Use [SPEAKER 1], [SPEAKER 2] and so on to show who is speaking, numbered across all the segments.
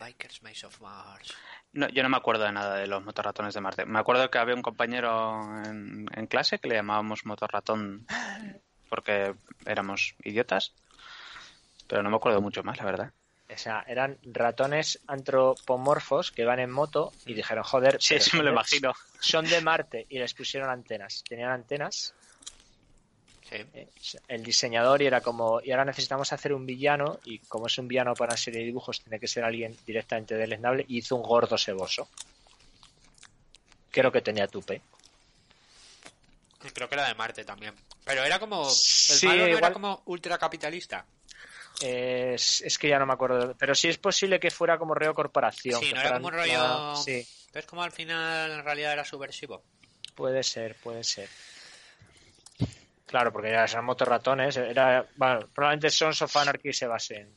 [SPEAKER 1] Bikers Maze of Mars.
[SPEAKER 2] No, yo no me acuerdo de nada de los motorratones de Marte. Me acuerdo que había un compañero en, en clase que le llamábamos motorratón porque éramos idiotas, pero no me acuerdo mucho más, la verdad.
[SPEAKER 3] O sea, eran ratones antropomorfos que van en moto y dijeron, joder,
[SPEAKER 2] Sí,
[SPEAKER 3] pero
[SPEAKER 2] eso me lo imagino.
[SPEAKER 3] Son de Marte y les pusieron antenas. Tenían antenas
[SPEAKER 1] Sí.
[SPEAKER 3] eh, el diseñador y era como, y ahora necesitamos hacer un villano y como es un villano para una serie de dibujos tiene que ser alguien directamente deleznable y hizo un gordo seboso. Creo que tenía tupe.
[SPEAKER 1] Creo que era de Marte también. Pero era como. El
[SPEAKER 3] Sí,
[SPEAKER 1] malo no era como ultracapitalista.
[SPEAKER 3] Eh, es, es que ya no me acuerdo, pero sí es posible que fuera como Reo Corporación.
[SPEAKER 1] Sí, no era como rollo.
[SPEAKER 3] Sí,
[SPEAKER 1] ¿Ves como al final en realidad era subversivo?
[SPEAKER 3] puede ser, puede ser. Claro, porque ya eran motorratones, era, bueno, probablemente Sons of Anarchy se base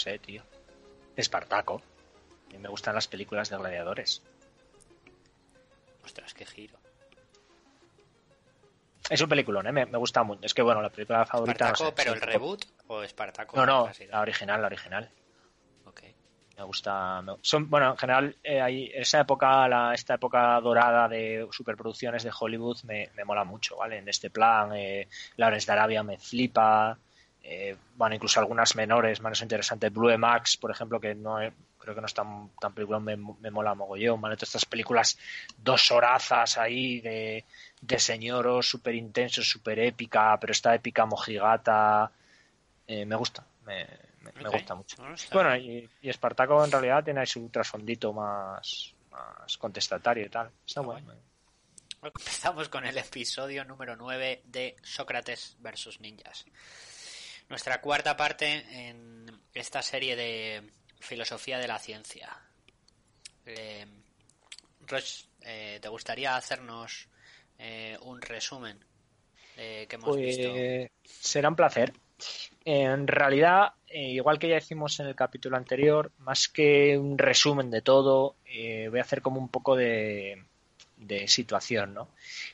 [SPEAKER 3] sé, tío. Espartaco. A mí me gustan las películas de gladiadores.
[SPEAKER 1] Ostras, qué giro.
[SPEAKER 3] Es un peliculón, ¿eh? Me, me gusta mucho. Es que, bueno, la película favorita... no
[SPEAKER 1] ¿Espartaco,
[SPEAKER 3] sé,
[SPEAKER 1] pero el reboot o Espartaco?
[SPEAKER 3] No, no, la original, la original.
[SPEAKER 1] Ok.
[SPEAKER 3] Me gusta. me- son, bueno, en general, eh, hay- esa época, la, esta época dorada de superproducciones de Hollywood me, me mola mucho, ¿vale? En este plan, eh, Lawrence de Arabia me flipa. Eh, bueno, incluso algunas menores, menos interesantes. Blue Max, por ejemplo, que no he- creo que no es tan, tan película, me, me mola mogollón, ¿vale? Todas estas películas dos horazas ahí de, de señoros súper intensos, súper épica, pero esta épica mojigata. eh, me gusta, me, me- gusta mucho.
[SPEAKER 1] Bueno,
[SPEAKER 3] y, y Espartaco en realidad tiene ahí su trasfondito más, más contestatario y tal. Está
[SPEAKER 1] Está
[SPEAKER 3] bueno.
[SPEAKER 1] Empezamos con el episodio número 9 de Sócrates versus Ninjas. Nuestra cuarta parte en esta serie de filosofía de la ciencia. Eh, Roch, eh, ¿te gustaría hacernos eh, un resumen de que hemos visto?
[SPEAKER 3] Pues será un placer. En realidad, eh, igual que ya hicimos en el capítulo anterior, más que un resumen de todo, eh, voy a hacer como un poco de, de situación, ¿no?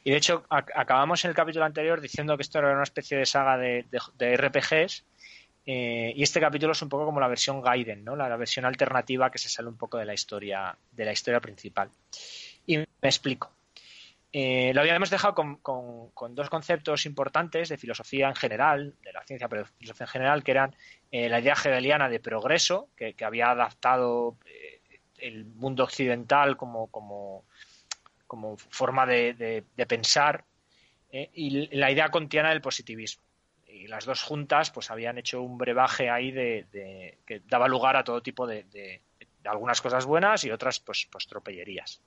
[SPEAKER 3] Y de hecho, ac- acabamos en el capítulo anterior diciendo que esto era una especie de saga de, de- RPGs. eh, y este capítulo es un poco como la versión Gaiden, ¿no? La, versión alternativa que se sale un poco de la historia, de la historia principal. Y me explico. Eh, lo habíamos dejado con, con- con dos conceptos importantes de filosofía en general, de la ciencia, pero de filosofía en general, que eran eh, la idea hegeliana de progreso, que, que había adaptado el mundo occidental como, como, como forma de, de- pensar, eh, y la idea kantiana del positivismo. Y las dos juntas pues habían hecho un brebaje ahí de, que daba lugar a todo tipo de algunas cosas buenas y otras pues, pues tropellerías.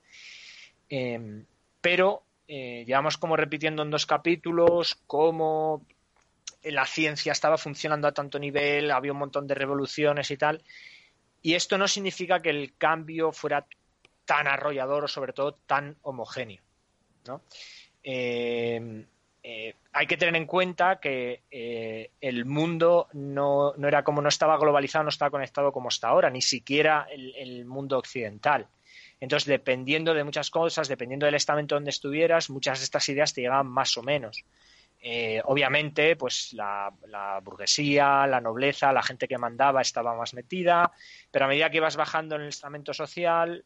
[SPEAKER 3] Em, pero eh, llevamos como repitiendo en dos capítulos cómo la ciencia estaba funcionando a tanto nivel, había un montón de revoluciones y tal. Y esto no significa que el cambio fuera tan arrollador o sobre todo tan homogéneo. Eh, eh, hay que tener en cuenta que eh, el mundo no, no era como no estaba globalizado, no estaba conectado como está ahora, ni siquiera el, mundo occidental. Entonces, dependiendo de muchas cosas, dependiendo del estamento donde estuvieras, muchas de estas ideas te llegaban más o menos. Obviamente, pues la burguesía, la nobleza, la gente que mandaba estaba más metida, pero a medida que ibas bajando en el estamento social,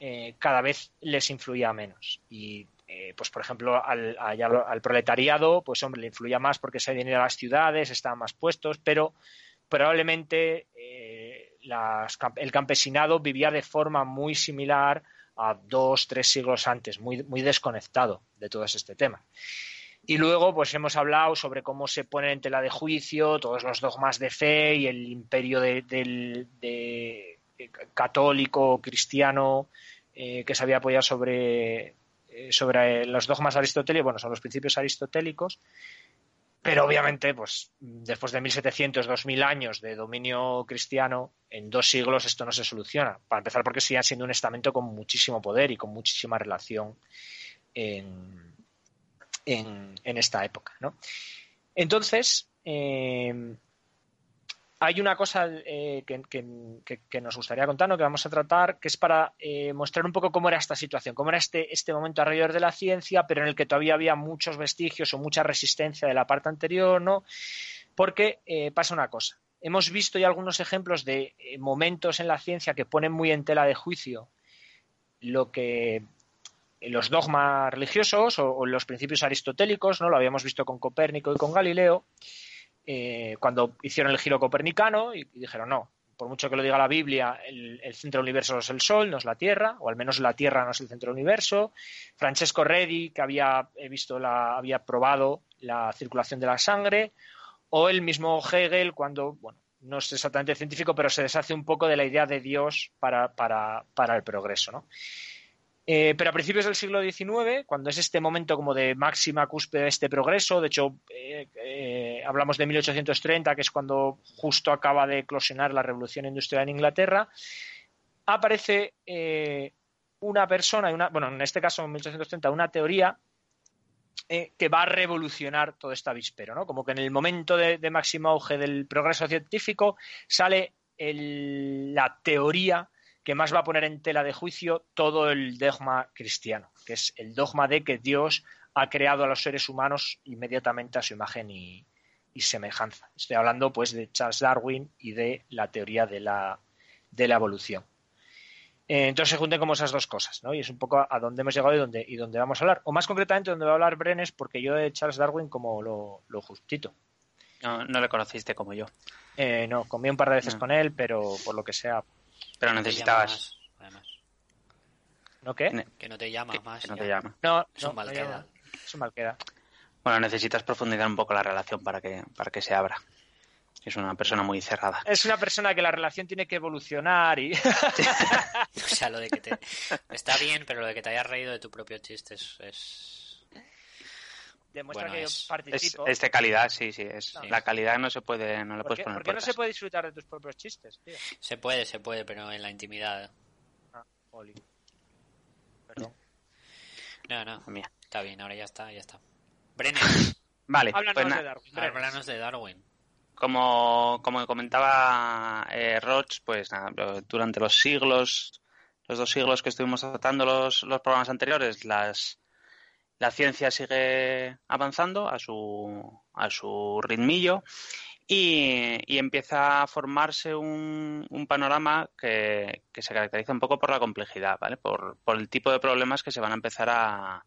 [SPEAKER 3] eh, cada vez les influía menos. Y, eh, pues, por ejemplo, al, proletariado, pues, hombre, le influía más porque se venía a las ciudades, estaban más puestos, pero probablemente eh, el campesinado vivía de forma muy similar a dos, tres siglos antes, muy, muy desconectado de todo este tema. Y luego, pues hemos hablado sobre cómo se ponen en tela de juicio todos los dogmas de fe y el imperio de- católico, cristiano, que se había apoyado sobre, sobre los dogmas aristotélicos, bueno, son los principios aristotélicos, pero obviamente, pues después de 1700, 2000 años de dominio cristiano, en dos siglos esto no se soluciona. Para empezar, porque sigue siendo un estamento con muchísimo poder y con muchísima relación en, en, esta época. ¿no? Entonces, eh, hay una cosa eh, que, nos gustaría contarnos, que vamos a tratar, que es para eh, mostrar un poco cómo era esta situación, cómo era este, este momento alrededor de la ciencia, pero en el que todavía había muchos vestigios o mucha resistencia de la parte anterior, ¿no? Porque eh, pasa una cosa. Hemos visto ya algunos ejemplos de momentos en la ciencia que ponen muy en tela de juicio lo que los dogmas religiosos o, o los principios aristotélicos, ¿no? Lo habíamos visto con Copérnico y con Galileo. Eh, cuando hicieron el giro copernicano y, dijeron no, por mucho que lo diga la Biblia, el, centro del universo es el Sol, no es la Tierra, o al menos la Tierra no es el centro del universo. Francesco Redi, que había visto la, había probado la circulación de la sangre, o el mismo Hegel, cuando, bueno, no es exactamente científico, pero se deshace un poco de la idea de Dios para, para, para el progreso, ¿no? Eh, pero a principios del siglo XIX, cuando es este momento como de máxima cúspide de este progreso, de hecho eh, hablamos de 1830, que es cuando justo acaba de eclosionar la revolución industrial en Inglaterra, aparece una persona, una, bueno, en este caso en 1830, una teoría que va a revolucionar todo este avispero, ¿no? Como que en el momento de, máximo auge del progreso científico sale la teoría que más va a poner en tela de juicio todo el dogma cristiano, que es el dogma de que Dios ha creado a los seres humanos inmediatamente a su imagen y, semejanza. Estoy hablando pues de Charles Darwin y de la teoría de la, de la evolución. Eh, entonces se junten como esas dos cosas, ¿no? Y es un poco a dónde hemos llegado y dónde, y dónde vamos a hablar. O más concretamente, donde va a hablar Brenes, porque yo de Charles Darwin como lo, justito.
[SPEAKER 2] No, no le conociste como yo.
[SPEAKER 3] Eh, no, comí un par de veces con él, pero por lo que sea,
[SPEAKER 2] pero necesitabas.
[SPEAKER 3] ¿No qué?
[SPEAKER 1] Que no te llama más.
[SPEAKER 2] Que no te llama.
[SPEAKER 3] No,
[SPEAKER 1] es un mal queda.
[SPEAKER 3] Es un mal queda.
[SPEAKER 2] Bueno, necesitas profundizar un poco la relación para que, para que se abra. Es una persona muy cerrada.
[SPEAKER 3] Es una persona que la relación tiene que evolucionar y...
[SPEAKER 1] o sea, lo de que te... Está bien, pero lo de que te hayas reído de tu propio chiste es
[SPEAKER 3] demuestra que yo participo.
[SPEAKER 2] Es, de calidad, sí, sí. Es, La calidad no se puede, no le puedes poner.
[SPEAKER 3] ¿Por qué no se puede disfrutar de tus propios chistes, tío?
[SPEAKER 1] Se puede, se puede, pero en la intimidad.
[SPEAKER 3] Ah, Oli. Perdón.
[SPEAKER 1] No, no. Mía. Está bien, ahora ya está, ya está. Brenner.
[SPEAKER 2] vale,
[SPEAKER 3] háblanos
[SPEAKER 2] pues
[SPEAKER 3] de Darwin.
[SPEAKER 1] Háblanos de Darwin.
[SPEAKER 2] Como, como comentaba eh, Roch, pues nada, durante los siglos, los dos siglos que estuvimos tratando los, los programas anteriores, las la ciencia sigue avanzando a su, a su ritmillo y, empieza a formarse un, un panorama que, se caracteriza un poco por la complejidad, ¿vale? Por, el tipo de problemas que se van a empezar a,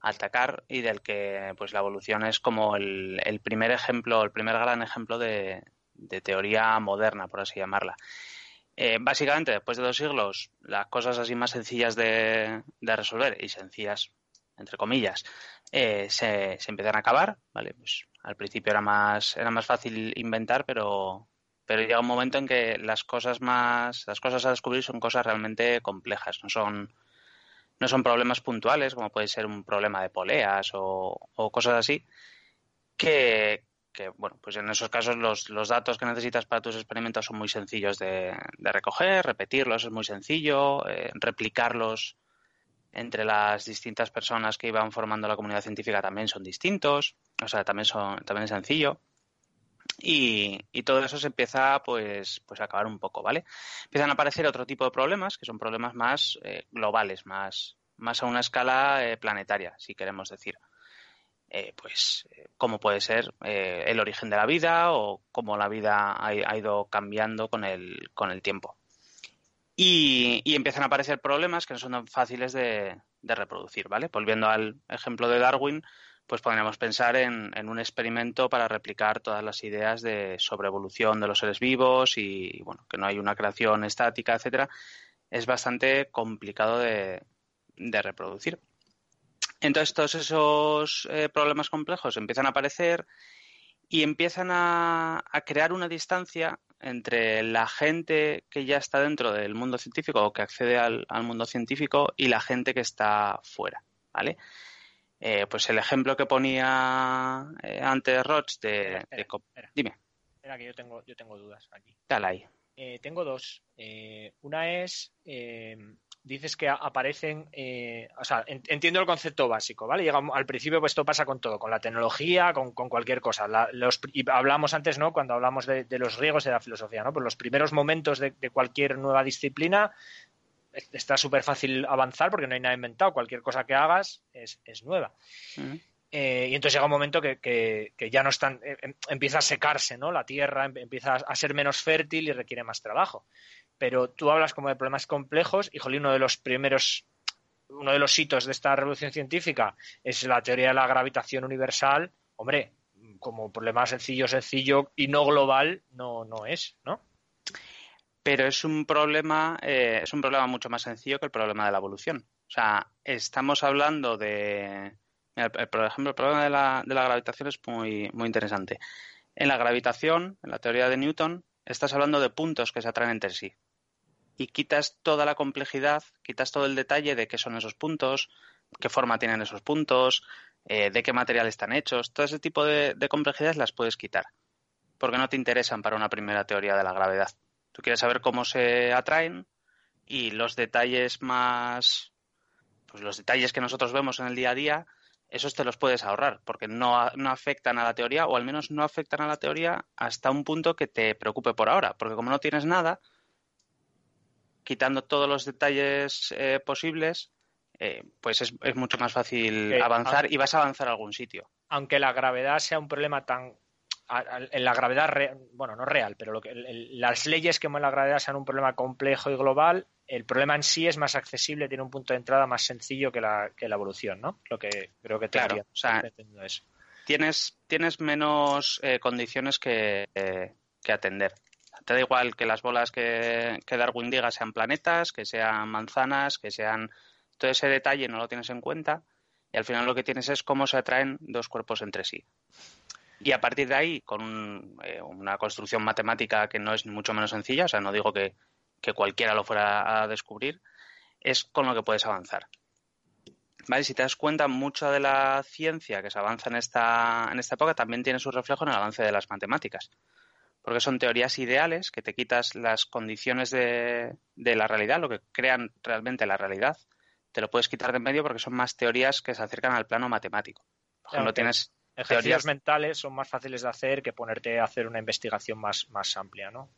[SPEAKER 2] atacar y del que pues la evolución es como el, primer ejemplo, el primer gran ejemplo de, teoría moderna, por así llamarla. Eh, básicamente, después de dos siglos, las cosas así más sencillas de, de resolver y sencillas entre comillas, eh, se, se, empiezan a acabar, ¿vale? Pues al principio era más, era más fácil inventar, pero, pero llega un momento en que las cosas más, las cosas a descubrir son cosas realmente complejas, no son, no son problemas puntuales, como puede ser un problema de poleas o, cosas así, que, que, bueno, pues en esos casos los, los, datos que necesitas para tus experimentos son muy sencillos de, de recoger, repetirlos es muy sencillo, eh, replicarlos entre las distintas personas que iban formando la comunidad científica también son distintos, o sea, también son también es sencillo. Y, todo eso se empieza pues, pues a acabar un poco, ¿vale? Empiezan a aparecer otro tipo de problemas, que son problemas más eh, globales, más, más a una escala eh, planetaria, si queremos decir. Eh, pues cómo puede ser el origen de la vida o cómo la vida ha, ido cambiando con el, con el tiempo. Y, empiezan a aparecer problemas que no son tan fáciles de, reproducir, ¿vale? Volviendo al ejemplo de Darwin, pues podríamos pensar en, un experimento para replicar todas las ideas de sobreevolución de los seres vivos y, bueno, que no hay una creación estática, etcétera. Es bastante complicado de, reproducir. Entonces, todos esos eh, problemas complejos empiezan a aparecer y empiezan a, crear una distancia entre la gente que ya está dentro del mundo científico o que accede al, mundo científico y la gente que está fuera, ¿vale? Eh, pues el ejemplo que ponía eh, antes Roch de, Dime.
[SPEAKER 3] Espera que yo tengo, yo tengo dudas aquí.
[SPEAKER 2] Dale ahí.
[SPEAKER 3] Eh, tengo dos. una es dices que aparecen, eh, o sea, entiendo el concepto básico, ¿vale? Llega, al principio pues esto pasa con todo, con la tecnología, con, cualquier cosa. los, y hablamos antes, ¿no? Cuando hablamos de, los griegos y de la filosofía, ¿no? Pues los primeros momentos de, cualquier nueva disciplina está súper fácil avanzar porque no hay nada inventado, cualquier cosa que hagas es, nueva. Eh, y entonces llega un momento que, que, ya no están, eh, em, empieza a secarse, ¿no? La tierra em, empieza a ser menos fértil y requiere más trabajo pero tú hablas como de problemas complejos y, jolín, uno de los primeros, uno de los hitos de esta revolución científica es la teoría de la gravitación universal. Hombre, como problema sencillo, sencillo y no global, no, no es, ¿no?
[SPEAKER 2] Pero es un problema, eh, es un problema mucho más sencillo que el problema de la evolución. O sea, estamos hablando de, por ejemplo, el problema de la, de la gravitación es muy, muy interesante. En la gravitación, en la teoría de Newton, estás hablando de puntos que se atraen entre sí y quitas toda la complejidad, quitas todo el detalle de qué son esos puntos, qué forma tienen esos puntos, eh, de qué material están hechos, todo ese tipo de, complejidades las puedes quitar, porque no te interesan para una primera teoría de la gravedad. Tú quieres saber cómo se atraen y los detalles más, pues los detalles que nosotros vemos en el día a día, esos te los puedes ahorrar, porque no, no afectan a la teoría, o al menos no afectan a la teoría hasta un punto que te preocupe por ahora, porque como no tienes nada, quitando todos los detalles eh, posibles, eh, pues es, mucho más fácil eh, avanzar y vas a avanzar a algún sitio.
[SPEAKER 3] Aunque la gravedad sea un problema tan... En la gravedad, bueno, no real, pero lo que, las leyes que mueven la gravedad sean un problema complejo y global, el problema en sí es más accesible, tiene un punto de entrada más sencillo que la, que la evolución, ¿no? Lo que creo que te
[SPEAKER 2] claro, o sea, Tienes, tienes menos condiciones que, que atender. Te da igual que las bolas que, Darwin diga sean planetas, que sean manzanas, que sean... Todo ese detalle no lo tienes en cuenta y al final lo que tienes es cómo se atraen dos cuerpos entre sí. Y a partir de ahí, con eh, una construcción matemática que no es mucho menos sencilla, o sea, no digo que, cualquiera lo fuera a descubrir, es con lo que puedes avanzar. ¿Vale? Si te das cuenta, mucha de la ciencia que se avanza en esta, en esta época también tiene su reflejo en el avance de las matemáticas porque son teorías ideales que te quitas las condiciones de, la realidad, lo que crean realmente la realidad, te lo puedes quitar de en medio porque son más teorías que se acercan al plano matemático. Por ejemplo, tienes
[SPEAKER 3] ejercicios mentales son más fáciles de hacer que ponerte a hacer una investigación más, más amplia, ¿no?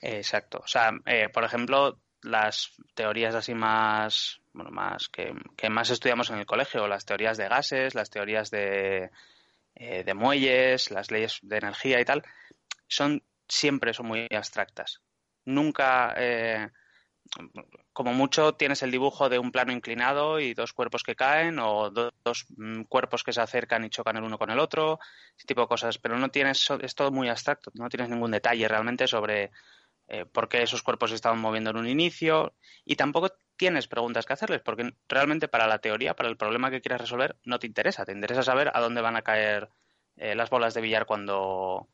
[SPEAKER 2] Exacto. O sea, eh, por ejemplo, las teorías así más, bueno, más que, más estudiamos en el colegio, las teorías de gases, las teorías de, eh, de muelles, las leyes de energía y tal, son siempre son muy abstractas. Nunca, eh, como mucho, tienes el dibujo de un plano inclinado y dos cuerpos que caen o dos, mm, cuerpos que se acercan y chocan el uno con el otro, ese tipo de cosas. Pero no tienes, es todo muy abstracto, no tienes ningún detalle realmente sobre eh, por qué esos cuerpos se estaban moviendo en un inicio y tampoco tienes preguntas que hacerles porque realmente para la teoría, para el problema que quieres resolver, no te interesa. Te interesa saber a dónde van a caer eh, las bolas de billar cuando,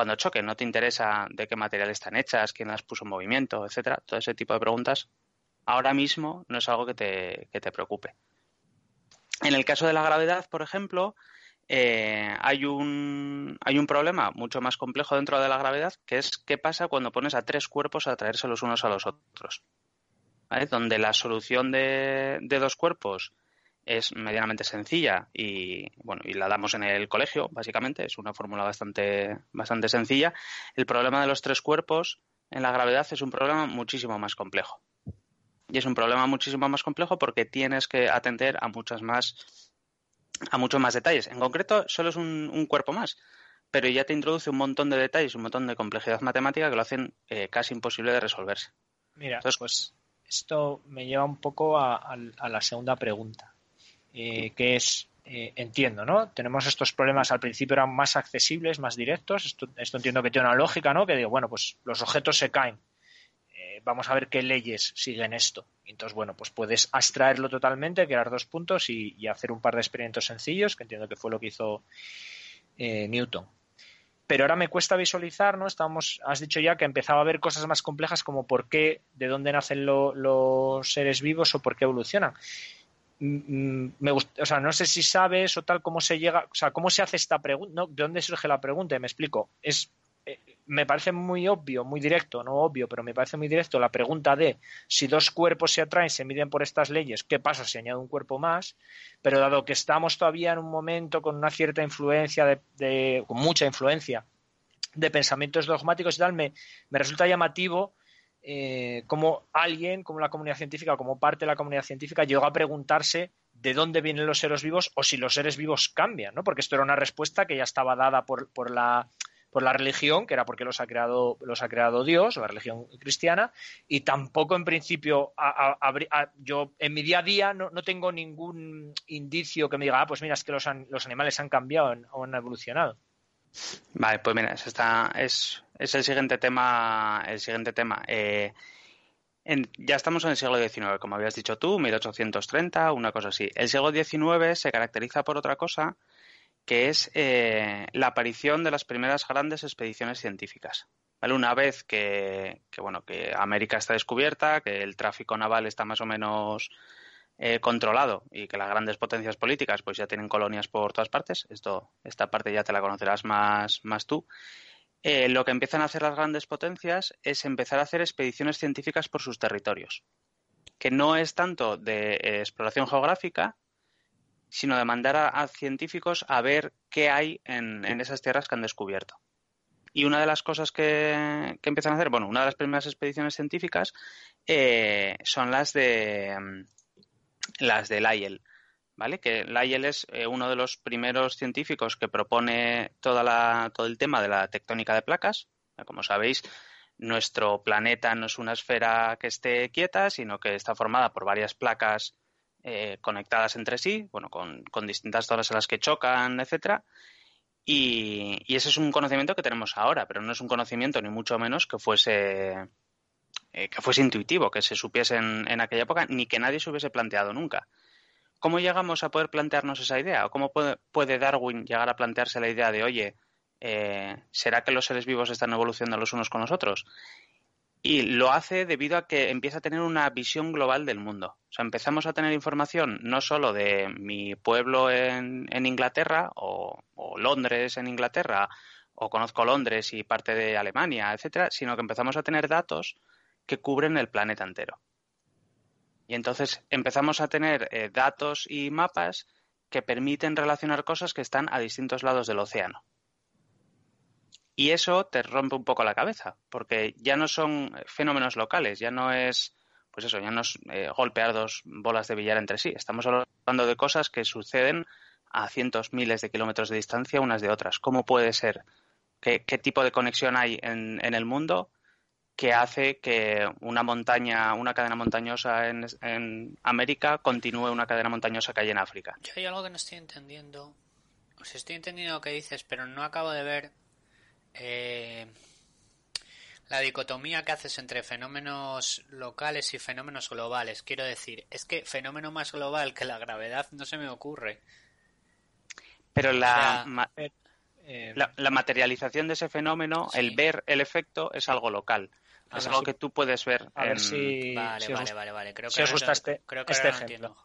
[SPEAKER 2] cuando choquen, no te interesa de qué material están hechas, quién las puso en movimiento, etcétera, todo ese tipo de preguntas, ahora mismo no es algo que te, que te preocupe. En el caso de la gravedad, por ejemplo, eh, hay, un, hay un problema mucho más complejo dentro de la gravedad, que es qué pasa cuando pones a tres cuerpos a atraerse los unos a los otros. Donde la solución de, de dos cuerpos es medianamente sencilla y bueno y la damos en el colegio básicamente. Es una fórmula bastante bastante sencilla. El problema de los tres cuerpos en la gravedad es un problema muchísimo más complejo. Y es un problema muchísimo más complejo porque tienes que atender a muchas más a muchos más detalles. En concreto solo es un, cuerpo más pero ya te introduce un montón de detalles un montón de complejidad matemática que lo hacen eh, casi imposible de resolverse.
[SPEAKER 3] Mira pues esto me lleva un poco a la segunda pregunta eh, que es, eh, entiendo, ¿no? Tenemos estos problemas al principio eran más accesibles, más directos. Esto, entiendo que tiene una lógica, ¿no? Que digo, bueno, pues los objetos se caen. Eh, vamos a ver qué leyes siguen esto. Entonces, bueno, pues puedes abstraerlo totalmente, crear dos puntos y, hacer un par de experimentos sencillos, que entiendo que fue lo que hizo Newton. pero ahora me cuesta visualizar, ¿no? Estamos, has dicho ya que empezaba a ver cosas más complejas como por qué, de dónde nacen los seres vivos o por qué evolucionan. Mm, o sea, no sé si sabes o tal cómo se llega, o sea, cómo se hace esta pregunta, ¿de dónde surge la pregunta? Me explico. Es eh, me parece muy obvio, muy directo, no obvio, pero me parece muy directo la pregunta de si dos cuerpos se atraen, se miden por estas leyes, ¿qué pasa si añado un cuerpo más? Pero dado que estamos todavía en un momento con una cierta influencia, de, con mucha influencia de pensamientos dogmáticos y tal, me, me resulta llamativo eh, como alguien, como la comunidad científica, como parte de la comunidad científica, llegó a preguntarse de dónde vienen los seres vivos o si los seres vivos cambian, ¿no? Porque esto era una respuesta que ya estaba dada por, por la por la religión, que era porque los ha creado, los ha creado Dios, la religión cristiana, y tampoco en principio yo en mi día a día no, tengo ningún indicio que me diga, ah, pues mira, es que los, los animales han cambiado o han evolucionado.
[SPEAKER 2] Vale, pues mira, está, es, es el siguiente tema. El siguiente tema. Eh, ya estamos en el siglo XIX, como habías dicho tú, 1830, una cosa así. El siglo XIX se caracteriza por otra cosa, que es eh, la aparición de las primeras grandes expediciones científicas. Una vez que, bueno, que América está descubierta, que el tráfico naval está más o menos eh, controlado y que las grandes potencias políticas pues ya tienen colonias por todas partes, esto, esta parte ya te la conocerás más, más tú, eh, lo que empiezan a hacer las grandes potencias es empezar a hacer expediciones científicas por sus territorios, que no es tanto de eh, exploración geográfica, sino de mandar a, científicos a ver qué hay en, esas tierras que han descubierto. Y una de las cosas que, empiezan a hacer, bueno, una de las primeras expediciones científicas son las de mm, las de Lyell, ¿vale? Que Lyell es eh, uno de los primeros científicos que propone todo el tema de la tectónica de placas. Como sabéis, nuestro planeta no es una esfera que esté quieta, sino que está formada por varias placas eh, conectadas entre sí, bueno, con, distintas zonas en las que chocan, etcétera. Y, ese es un conocimiento que tenemos ahora, pero no es un conocimiento ni mucho menos que fuese eh, que fuese intuitivo, que se supiese en, aquella época, ni que nadie se hubiese planteado nunca. ¿Cómo llegamos a poder plantearnos esa idea? ¿O cómo puede, Darwin llegar a plantearse la idea de, oye, eh, ¿será que los seres vivos están evolucionando los unos con los otros? Y lo hace debido a que empieza a tener una visión global del mundo. O sea, empezamos a tener información no solo de mi pueblo en, Inglaterra o, o, Londres en Inglaterra o conozco Londres y parte de Alemania, etcétera, sino que empezamos a tener datos que cubren el planeta entero. Y entonces empezamos a tener eh, datos y mapas que permiten relacionar cosas que están a distintos lados del océano. Y eso te rompe un poco la cabeza, porque ya no son fenómenos locales, ya no es, pues eso, ya no es eh, golpear dos bolas de billar entre sí. Estamos hablando de cosas que suceden a cientos, miles de kilómetros de distancia unas de otras. ¿Cómo puede ser? ¿Qué, tipo de conexión hay en el mundo? Que hace que una montaña, una cadena montañosa en, América continúe una cadena montañosa que hay en África.
[SPEAKER 1] Yo hay algo que no estoy entendiendo. O sea, estoy entendiendo lo que dices, pero no acabo de ver eh, la dicotomía que haces entre fenómenos locales y fenómenos globales. Quiero decir, es que fenómeno más global que la gravedad no se me ocurre.
[SPEAKER 2] Pero la, eh, la, materialización de ese fenómeno, el ver el efecto, es algo local es algo que tú puedes ver.
[SPEAKER 3] A ver si.
[SPEAKER 1] Vale, vale, vale, vale. Creo
[SPEAKER 3] que os gusta este, este ejemplo.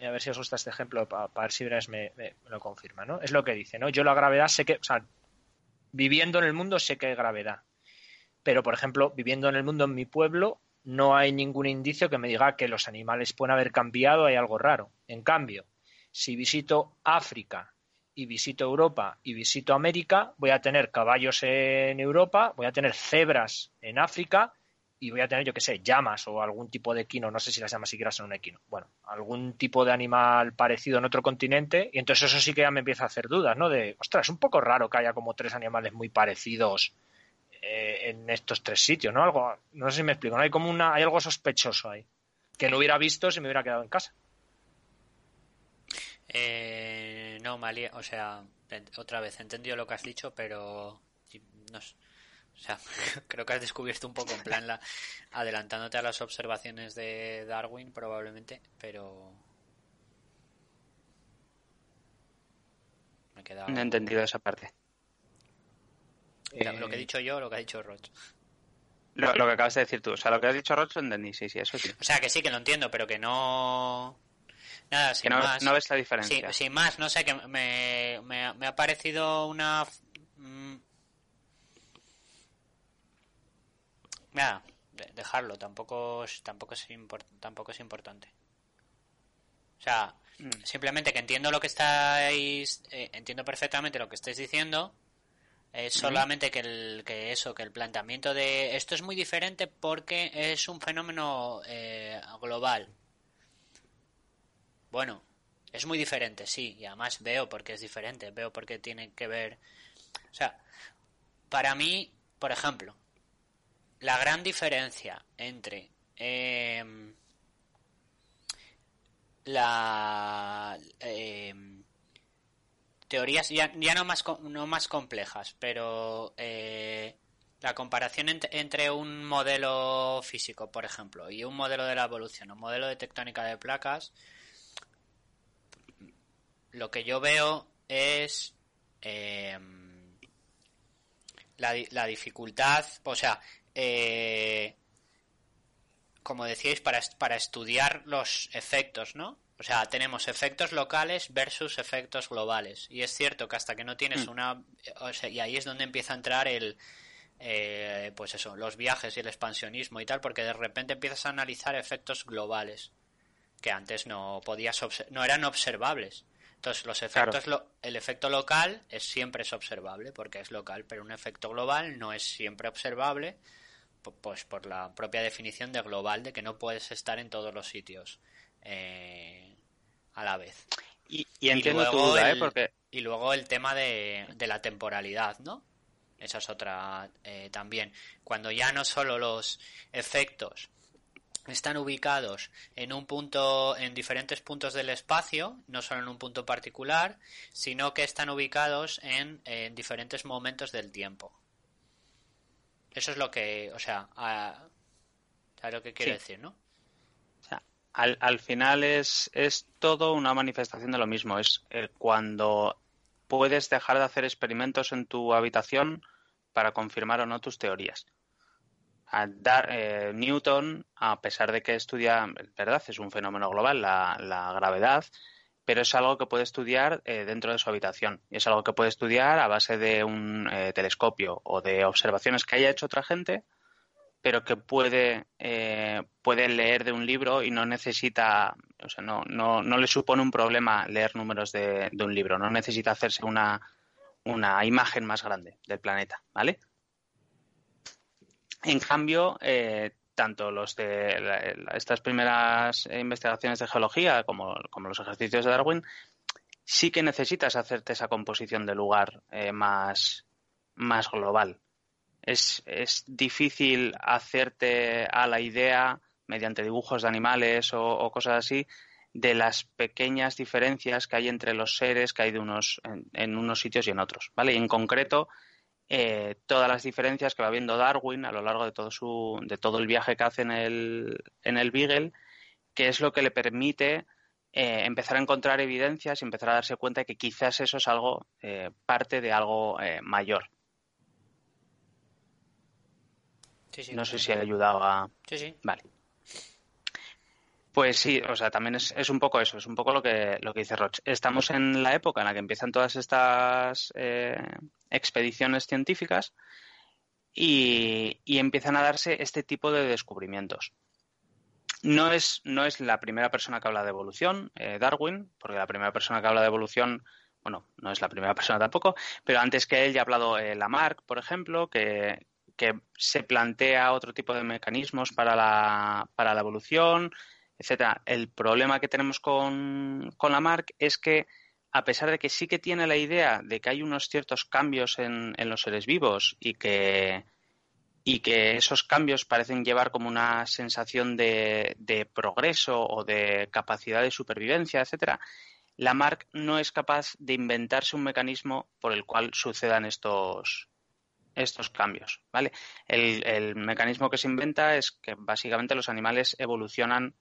[SPEAKER 3] Y a ver si os gusta este ejemplo para, ver si me, me, lo confirma, ¿no? Es lo que dice, ¿no? Yo la gravedad sé que. O sea, viviendo en el mundo sé que hay gravedad. Pero, por ejemplo, viviendo en el mundo en mi pueblo, no hay ningún indicio que me diga que los animales pueden haber cambiado, hay algo raro. En cambio, si visito África y visito Europa y visito América, voy a tener caballos en Europa, voy a tener cebras en África y voy a tener, yo qué sé, llamas o algún tipo de equino, no sé si las llamas siquiera son un equino, bueno, algún tipo de animal parecido en otro continente y entonces eso sí que ya me empieza a hacer dudas, ¿no? De, ostras, es un poco raro que haya como tres animales muy parecidos eh, en estos tres sitios, ¿no? Algo, no sé si me explico, ¿no? Hay como una, hay algo sospechoso ahí que no hubiera visto si me hubiera quedado en casa.
[SPEAKER 1] Eh, no, Malia, o sea, otra vez, he entendido lo que has dicho, pero no, o sea, creo que has descubierto un poco en plan la, adelantándote a las observaciones de Darwin probablemente, pero
[SPEAKER 2] me he No he entendido esa parte.
[SPEAKER 1] Lo que he dicho yo, lo que ha dicho Roch.
[SPEAKER 2] Lo, que acabas de decir tú. O sea, lo que has dicho Roch lo entendí, sí, sí, eso sí.
[SPEAKER 1] O sea, que sí, que lo entiendo, pero que no... Nada, sin
[SPEAKER 2] que no,
[SPEAKER 1] más.
[SPEAKER 2] no ves la diferencia.
[SPEAKER 1] Sí, sin más, no sé, que me, me, me ha parecido una... Mm, Nada, dejarlo, tampoco es, tampoco es, tampoco es importante. O sea, mm. simplemente que entiendo lo que estáis, eh, entiendo perfectamente lo que estáis diciendo, es solamente que, el, que eso, que el planteamiento de esto es muy diferente porque es un fenómeno eh, global. Bueno, es muy diferente, sí, y además veo por qué es diferente, veo por qué tiene que ver. O sea, para mí, por ejemplo, la gran diferencia entre em, la em, teorías ya, ya, no más no más complejas pero eh, la comparación entre un modelo físico por ejemplo y un modelo de la evolución un modelo de tectónica de placas lo que yo veo es em, la, la dificultad o sea eh, como decíais, para, para estudiar los efectos, ¿no? O sea, tenemos efectos locales versus efectos globales. Y es cierto que hasta que no tienes mm. una... y ahí es donde empieza a entrar el... Eh, pues eso, los viajes y el expansionismo y tal, porque de repente empiezas a analizar efectos globales que antes no podías no eran observables. Entonces, los efectos el efecto local es siempre es observable porque es local, pero un efecto global no es siempre observable pues por la propia definición de global de que no puedes estar en todos los sitios eh, a la vez.
[SPEAKER 2] Y, entiendo tu duda, ¿eh? Porque...
[SPEAKER 1] Y luego el tema de, la temporalidad, ¿no? Esa es otra eh, también. Cuando ya no solo los efectos están ubicados en un punto, en diferentes puntos del espacio, no solo en un punto particular, sino que están ubicados en diferentes momentos del tiempo. Eso es lo que, o sea, ¿sabes lo que quiero decir, no?
[SPEAKER 2] O sea, al, al final es, es todo una manifestación de lo mismo. Es eh, cuando puedes dejar de hacer experimentos en tu habitación para confirmar o no tus teorías. A dar, eh, Newton, a pesar de que estudia, verdad, es un fenómeno global, la, gravedad, pero es algo que puede estudiar eh, dentro de su habitación. Y es algo que puede estudiar a base de un eh, telescopio o de observaciones que haya hecho otra gente, pero que puede, eh, puede leer de un libro y no necesita, o sea, no, no, no le supone un problema leer números de, de un libro, no necesita hacerse una, una imagen más grande del planeta, ¿vale? En cambio, eh, tanto los de estas primeras investigaciones de geología como, los ejercicios de Darwin, sí que necesitas hacerte esa composición de lugar eh, más, más global. Es, es, difícil hacerte a la idea, mediante dibujos de animales o, cosas así, de las pequeñas diferencias que hay entre los seres que hay de unos, en, en unos sitios y en otros. ¿vale? Y en concreto, eh, todas las diferencias que va viendo Darwin a lo largo de todo, su, de todo el viaje que hace en el, en el Beagle, que es lo que le permite eh, empezar a encontrar evidencias y empezar a darse cuenta de que quizás eso es algo, eh, parte de algo mayor. no sé si ha ayudado a.
[SPEAKER 1] Sí, sí.
[SPEAKER 2] Vale. Pues sí, o sea, también es, es, un poco eso, es un poco lo que, lo que dice Roch. Estamos en la época en la que empiezan todas estas eh, expediciones científicas y, empiezan a darse este tipo de descubrimientos. No es, no es la primera persona que habla de evolución, eh, Darwin, porque la primera persona que habla de evolución, bueno, no es la primera persona tampoco, pero antes que él ya ha hablado eh, Lamarck, por ejemplo, que, que se plantea otro tipo de mecanismos para la, para la evolución, etcétera. El problema que tenemos con, con Lamarck es que a pesar de que sí que tiene la idea de que hay unos ciertos cambios en, los seres vivos y que, y que esos cambios parecen llevar como una sensación de, de progreso o de capacidad de supervivencia, etcétera, Lamarck no es capaz de inventarse un mecanismo por el cual sucedan estos, estos cambios, ¿vale? El, el mecanismo que se inventa es que básicamente los animales evolucionan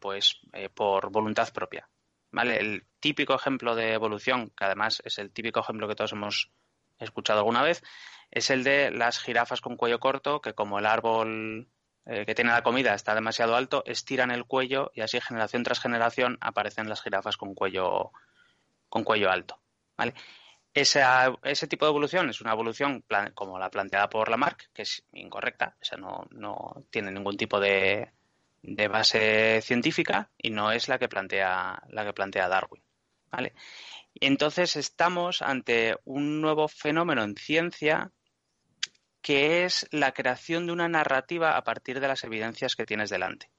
[SPEAKER 2] pues eh, por voluntad propia. ¿vale? El típico ejemplo de evolución, que además es el típico ejemplo que todos hemos escuchado alguna vez, es el de las jirafas con cuello corto, que como el árbol eh, que tiene la comida está demasiado alto, estiran el cuello y así generación tras generación aparecen las jirafas con cuello, con cuello alto. ¿vale? ese tipo de evolución es una evolución como la planteada por Lamarck, que es incorrecta, o sea, no, no tiene ningún tipo de, de, base científica y no es la que plantea, la que plantea Darwin. ¿vale? Entonces estamos ante un nuevo fenómeno en ciencia que es la creación de una narrativa a partir de las evidencias que tienes delante.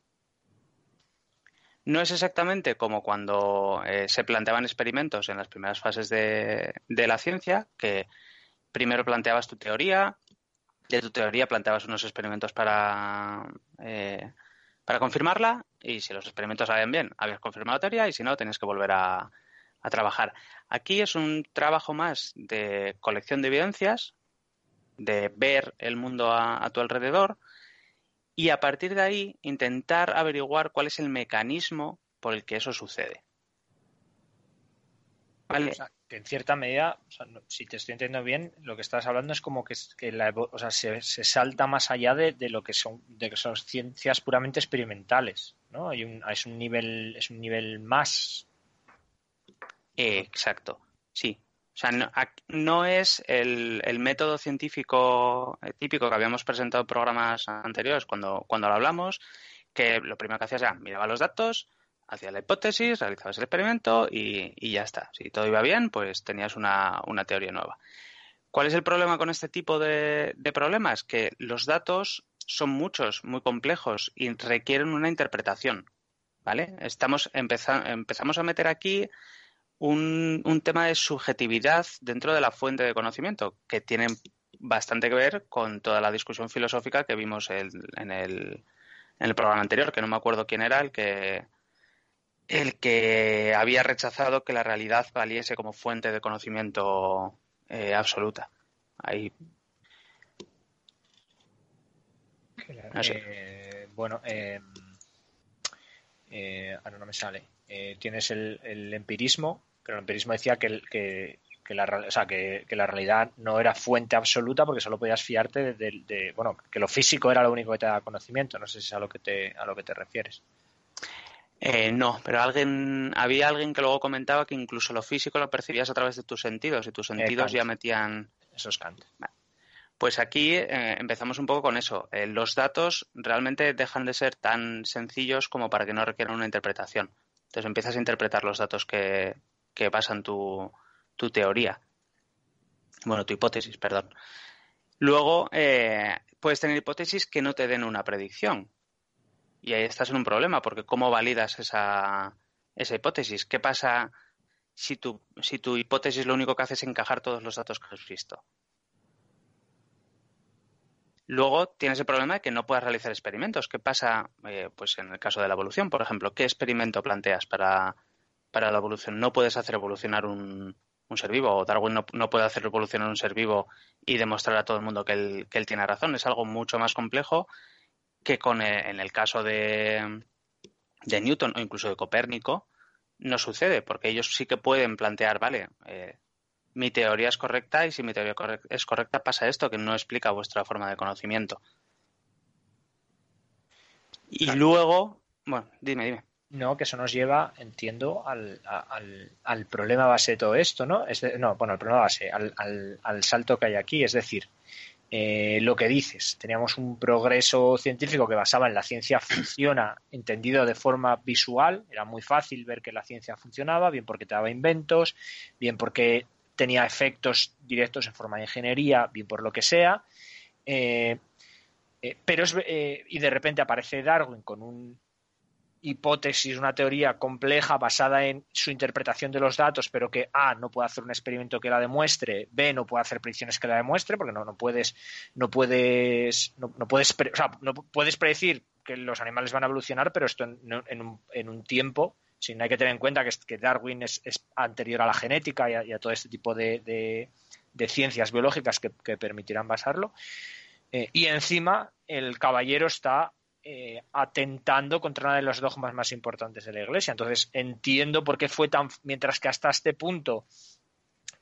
[SPEAKER 2] No es exactamente como cuando eh, se planteaban experimentos en las primeras fases de, la ciencia, que primero planteabas tu teoría, de tu teoría planteabas unos experimentos para, eh, para confirmarla, y si los experimentos salen bien, habías confirmado la teoría, y si no, tenías que volver a, trabajar. Aquí es un trabajo más de colección de evidencias, de ver el mundo a, tu alrededor y a partir de ahí intentar averiguar cuál es el mecanismo por el que eso sucede.
[SPEAKER 3] ¿Vale? que en cierta medida, si te estoy entendiendo bien, lo que estás hablando es como que, la, o sea, se, salta más allá de, lo que son de que son ciencias puramente experimentales, ¿no? Hay un, es un nivel es un nivel más.
[SPEAKER 2] exacto, sí. O sea, no, es el, método científico eh, típico que habíamos presentado en programas anteriores cuando, cuando lo hablamos, que lo primero que hacías era miraba los datos, hacía la hipótesis, realizabas el experimento y, ya está. Si todo iba bien, pues tenías una, teoría nueva. ¿Cuál es el problema con este tipo de, de problemas? Que los datos son muchos, muy complejos y requieren una interpretación. ¿Vale? Estamos empezamos a meter aquí un, un, tema de subjetividad dentro de la fuente de conocimiento, que tiene bastante que ver con toda la discusión filosófica que vimos en, el, en el programa anterior, que no me acuerdo quién era el que el que había rechazado que la realidad valiese como fuente de conocimiento eh, absoluta. Ahí.
[SPEAKER 3] Eh, bueno, eh, ahora no me sale. tienes el, el empirismo, pero el empirismo decía que, que, que la, o sea, que, la realidad no era fuente absoluta porque solo podías fiarte de, bueno, que lo físico era lo único que te da conocimiento. No sé si es a lo que te, a lo que te refieres.
[SPEAKER 2] Eh, no, pero alguien, había alguien que luego comentaba que incluso lo físico lo percibías a través de tus sentidos y tus sentidos ya metían.
[SPEAKER 3] Eso es Kant.
[SPEAKER 2] Pues aquí eh, empezamos un poco con eso. Eh, los datos realmente dejan de ser tan sencillos como para que no requieran una interpretación. Entonces empiezas a interpretar los datos que, que basan tu, tu teoría. Bueno, tu hipótesis, perdón. Luego, eh, puedes tener hipótesis que no te den una predicción. Y ahí estás en un problema, porque ¿cómo validas esa, esa hipótesis? ¿Qué pasa si tu, si tu hipótesis lo único que hace es encajar todos los datos que has visto? Luego tienes el problema de que no puedas realizar experimentos. ¿Qué pasa, eh, pues en el caso de la evolución, por ejemplo? ¿Qué experimento planteas para, para la evolución. No puedes hacer evolucionar un, un ser vivo, o Darwin no, puede hacer evolucionar un ser vivo y demostrar a todo el mundo que él, que él tiene razón. Es algo mucho más complejo que con eh, en el caso de, de Newton o incluso de Copérnico no sucede, porque ellos sí que pueden plantear, vale, eh, mi teoría es correcta y si mi teoría es correcta pasa esto que no explica vuestra forma de conocimiento. Y luego, bueno, dime, dime.
[SPEAKER 3] No, que eso nos lleva, entiendo, al, al, problema base de todo esto, ¿no? no, bueno, el problema base, al, salto que hay aquí. Es decir, eh, lo que dices, teníamos un progreso científico que basaba en la ciencia funciona entendido de forma visual, era muy fácil ver que la ciencia funcionaba, bien porque te daba inventos, bien porque tenía efectos directos en forma de ingeniería, bien por lo que sea. Eh, eh, pero es, y de repente aparece Darwin con un hipótesis, una teoría compleja basada en su interpretación de los datos, pero que A no puede hacer un experimento que la demuestre, B no puede hacer predicciones que la demuestre, porque no, no puedes, no puedes, no, puedes, no puedes predecir que los animales van a evolucionar, pero esto en, un, en un, tiempo, sin hay que tener en cuenta que, que Darwin es, anterior a la genética y a, todo este tipo de, de, ciencias biológicas que, permitirán basarlo. Eh, y encima el caballero está eh, atentando contra uno de los dogmas más importantes de la Iglesia. Entonces entiendo por qué fue tan, mientras que hasta este punto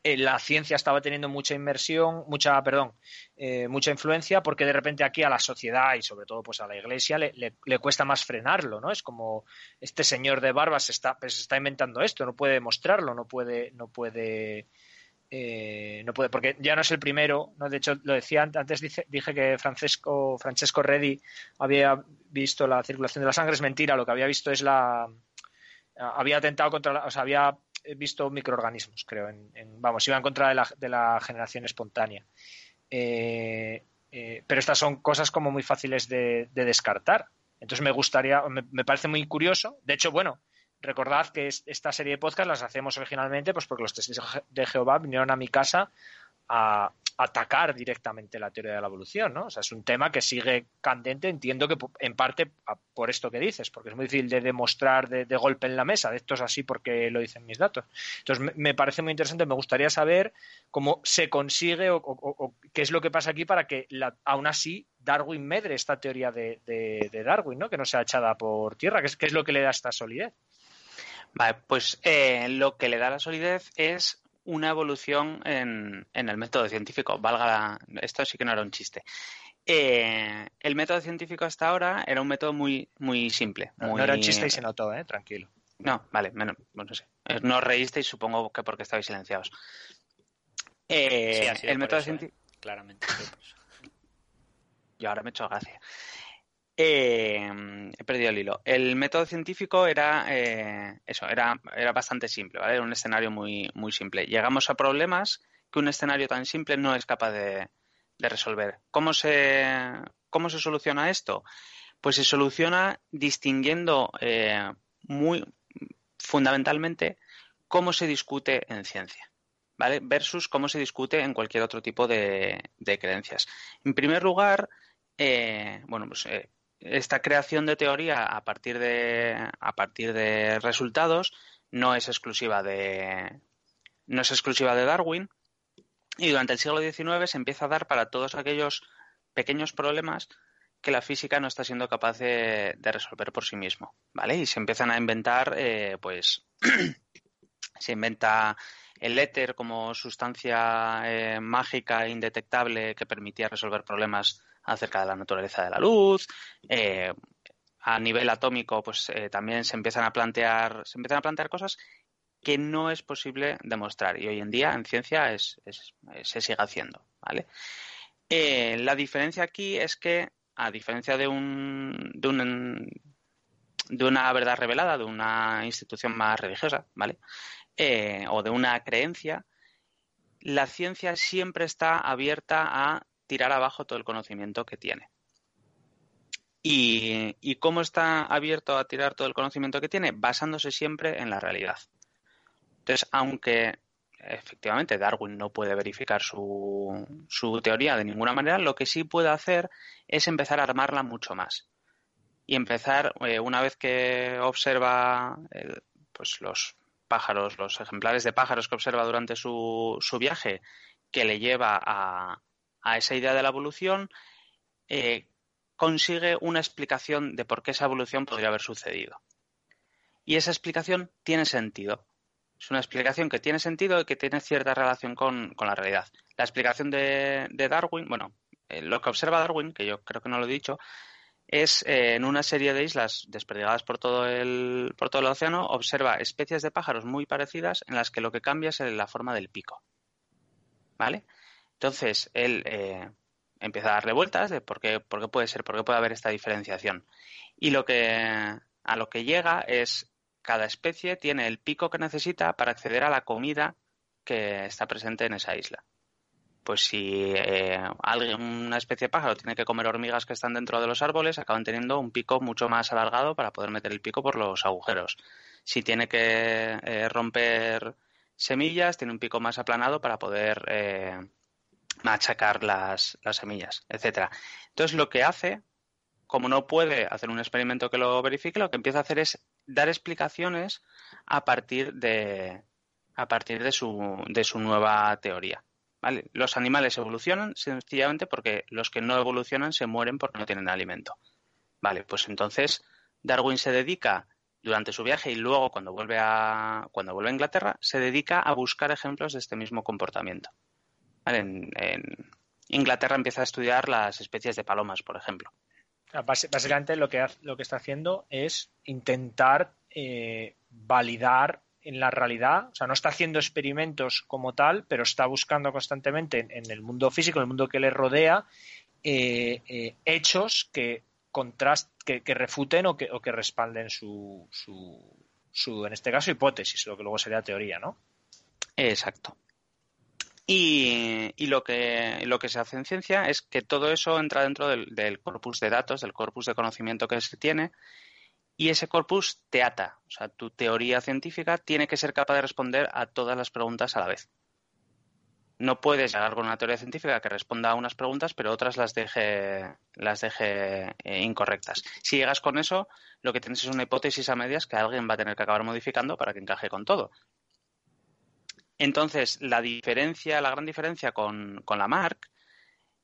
[SPEAKER 3] eh, la ciencia estaba teniendo mucha inmersión, mucha, perdón, eh, mucha influencia, porque de repente aquí a la sociedad y sobre todo pues a la iglesia le, le, cuesta más frenarlo, ¿no? Es como este señor de barba se está, pues, está inventando esto, no puede mostrarlo, no puede, no puede eh, no puede, porque ya no es el primero, ¿no? de hecho lo decía antes, dije, que Francesco, Reddy había visto la circulación de la sangre, es mentira, lo que había visto es la, había atentado contra, la, o sea, había visto microorganismos, creo, en, vamos, iba en contra de la, de la generación espontánea. Eh, eh, pero estas son cosas como muy fáciles de, descartar. Entonces me gustaría, me, parece muy curioso. De hecho, bueno, recordad que esta serie de podcast las hacemos originalmente pues porque los testigos de Jehová vinieron a mi casa a atacar directamente la teoría de la evolución, ¿no? O sea, es un tema que sigue candente, entiendo que en parte por esto que dices, porque es muy difícil de demostrar de, golpe en la mesa, esto es así porque lo dicen mis datos. Entonces, me, parece muy interesante, me gustaría saber cómo se consigue o, qué es lo que pasa aquí para que aún así Darwin medre esta teoría de, Darwin, ¿no? Que no sea echada por tierra, que es, es lo que le da esta solidez.
[SPEAKER 2] Vale, pues eh, lo que le da la solidez es una evolución en, el método científico. Valga esto sí que no era un chiste. Eh, el método científico hasta ahora era un método muy, muy simple.
[SPEAKER 3] No era un chiste y se notó, ¿eh? Tranquilo.
[SPEAKER 2] No, vale, bueno, no sé. Eh, no reísteis, supongo que porque estabais silenciados.
[SPEAKER 1] Eh, el método científico. claramente.
[SPEAKER 2] Yo ahora me he hecho gracia. Eh, he perdido el hilo. El método científico era eh, eso, era, era bastante simple, ¿vale? Era un escenario muy, muy simple. Llegamos a problemas que un escenario tan simple no es capaz de, resolver. ¿Cómo se, ¿Cómo se soluciona esto? Pues se soluciona distinguiendo eh, muy fundamentalmente cómo se discute en ciencia. ¿Vale? Versus cómo se discute en cualquier otro tipo de, creencias. En primer lugar, bueno, pues esta creación de teoría a partir de, a partir de resultados no es exclusiva de, no es exclusiva de Darwin y durante el siglo XIX se empieza a dar para todos aquellos pequeños problemas que la física no está siendo capaz de, resolver por sí mismo, ¿vale? Y se empiezan a inventar, eh, pues, se inventa el éter como sustancia eh, mágica e indetectable que permitía resolver problemas acerca de la naturaleza de la luz. Eh, a nivel atómico, pues eh, también se empiezan a plantear, se empiezan a plantear cosas que no es posible demostrar y hoy en día en ciencia es, se sigue haciendo, ¿vale? Eh, la diferencia aquí es que a diferencia de un, de un de una verdad revelada, de una institución más religiosa, ¿vale? o de una creencia, la ciencia siempre está abierta a tirar abajo todo el conocimiento que tiene. ¿Y, cómo está abierto a tirar todo el conocimiento que tiene? Basándose siempre en la realidad. Entonces, aunque efectivamente Darwin no puede verificar su, su, teoría de ninguna manera, lo que sí puede hacer es empezar a armarla mucho más. Y empezar, eh, una vez que observa pues los pájaros, los ejemplares de pájaros que observa durante su, su viaje, que le lleva a, a esa idea de la evolución, eh, consigue una explicación de por qué esa evolución podría haber sucedido. Y esa explicación tiene sentido. Es una explicación que tiene sentido y que tiene cierta relación con, la realidad. La explicación de, Darwin, bueno, eh, lo que observa Darwin, que yo creo que no lo he dicho, es eh, en una serie de islas desperdigadas por todo, el, por todo el océano, observa especies de pájaros muy parecidas en las que lo que cambia es la forma del pico. ¿Vale? Entonces, él eh, empieza a dar revueltas de por qué, por qué puede ser, por qué puede haber esta diferenciación. Y lo que, a lo que llega es cada especie tiene el pico que necesita para acceder a la comida que está presente en esa isla. Pues si eh, una especie de pájaro tiene que comer hormigas que están dentro de los árboles, acaban teniendo un pico mucho más alargado para poder meter el pico por los agujeros. Si tiene que eh, romper semillas, tiene un pico más aplanado para poder machacar las, las semillas, etcétera. Entonces lo que hace, como no puede hacer un experimento que lo verifique, lo que empieza a hacer es dar explicaciones a partir de a partir de su, de su nueva teoría. Los animales evolucionan sencillamente porque los que no evolucionan se mueren porque no tienen alimento. Vale, pues entonces Darwin se dedica durante su viaje y luego cuando vuelve a, cuando vuelve a Inglaterra, se dedica a buscar ejemplos de este mismo comportamiento. En, Inglaterra empieza a estudiar las especies de palomas, por ejemplo.
[SPEAKER 3] Básicamente lo que, lo que está haciendo es intentar eh, validar en la realidad, o sea, no está haciendo experimentos como tal, pero está buscando constantemente en, el mundo físico, en el mundo que le rodea, eh, eh, hechos que, contrast, que, refuten o que, o que respalden su, su, su, en este caso, hipótesis, lo que luego sería teoría, ¿no?
[SPEAKER 2] Exacto. Y, lo, que, lo que se hace en ciencia es que todo eso entra dentro del, del, corpus de datos, del corpus de conocimiento que se tiene, y ese corpus te ata. O sea, tu teoría científica tiene que ser capaz de responder a todas las preguntas a la vez. No puedes llegar con una teoría científica que responda a unas preguntas, pero otras las deje, las deje eh, incorrectas. Si llegas con eso, lo que tienes es una hipótesis a medias que alguien va a tener que acabar modificando para que encaje con todo. Entonces, la diferencia, la gran diferencia con, con la Mark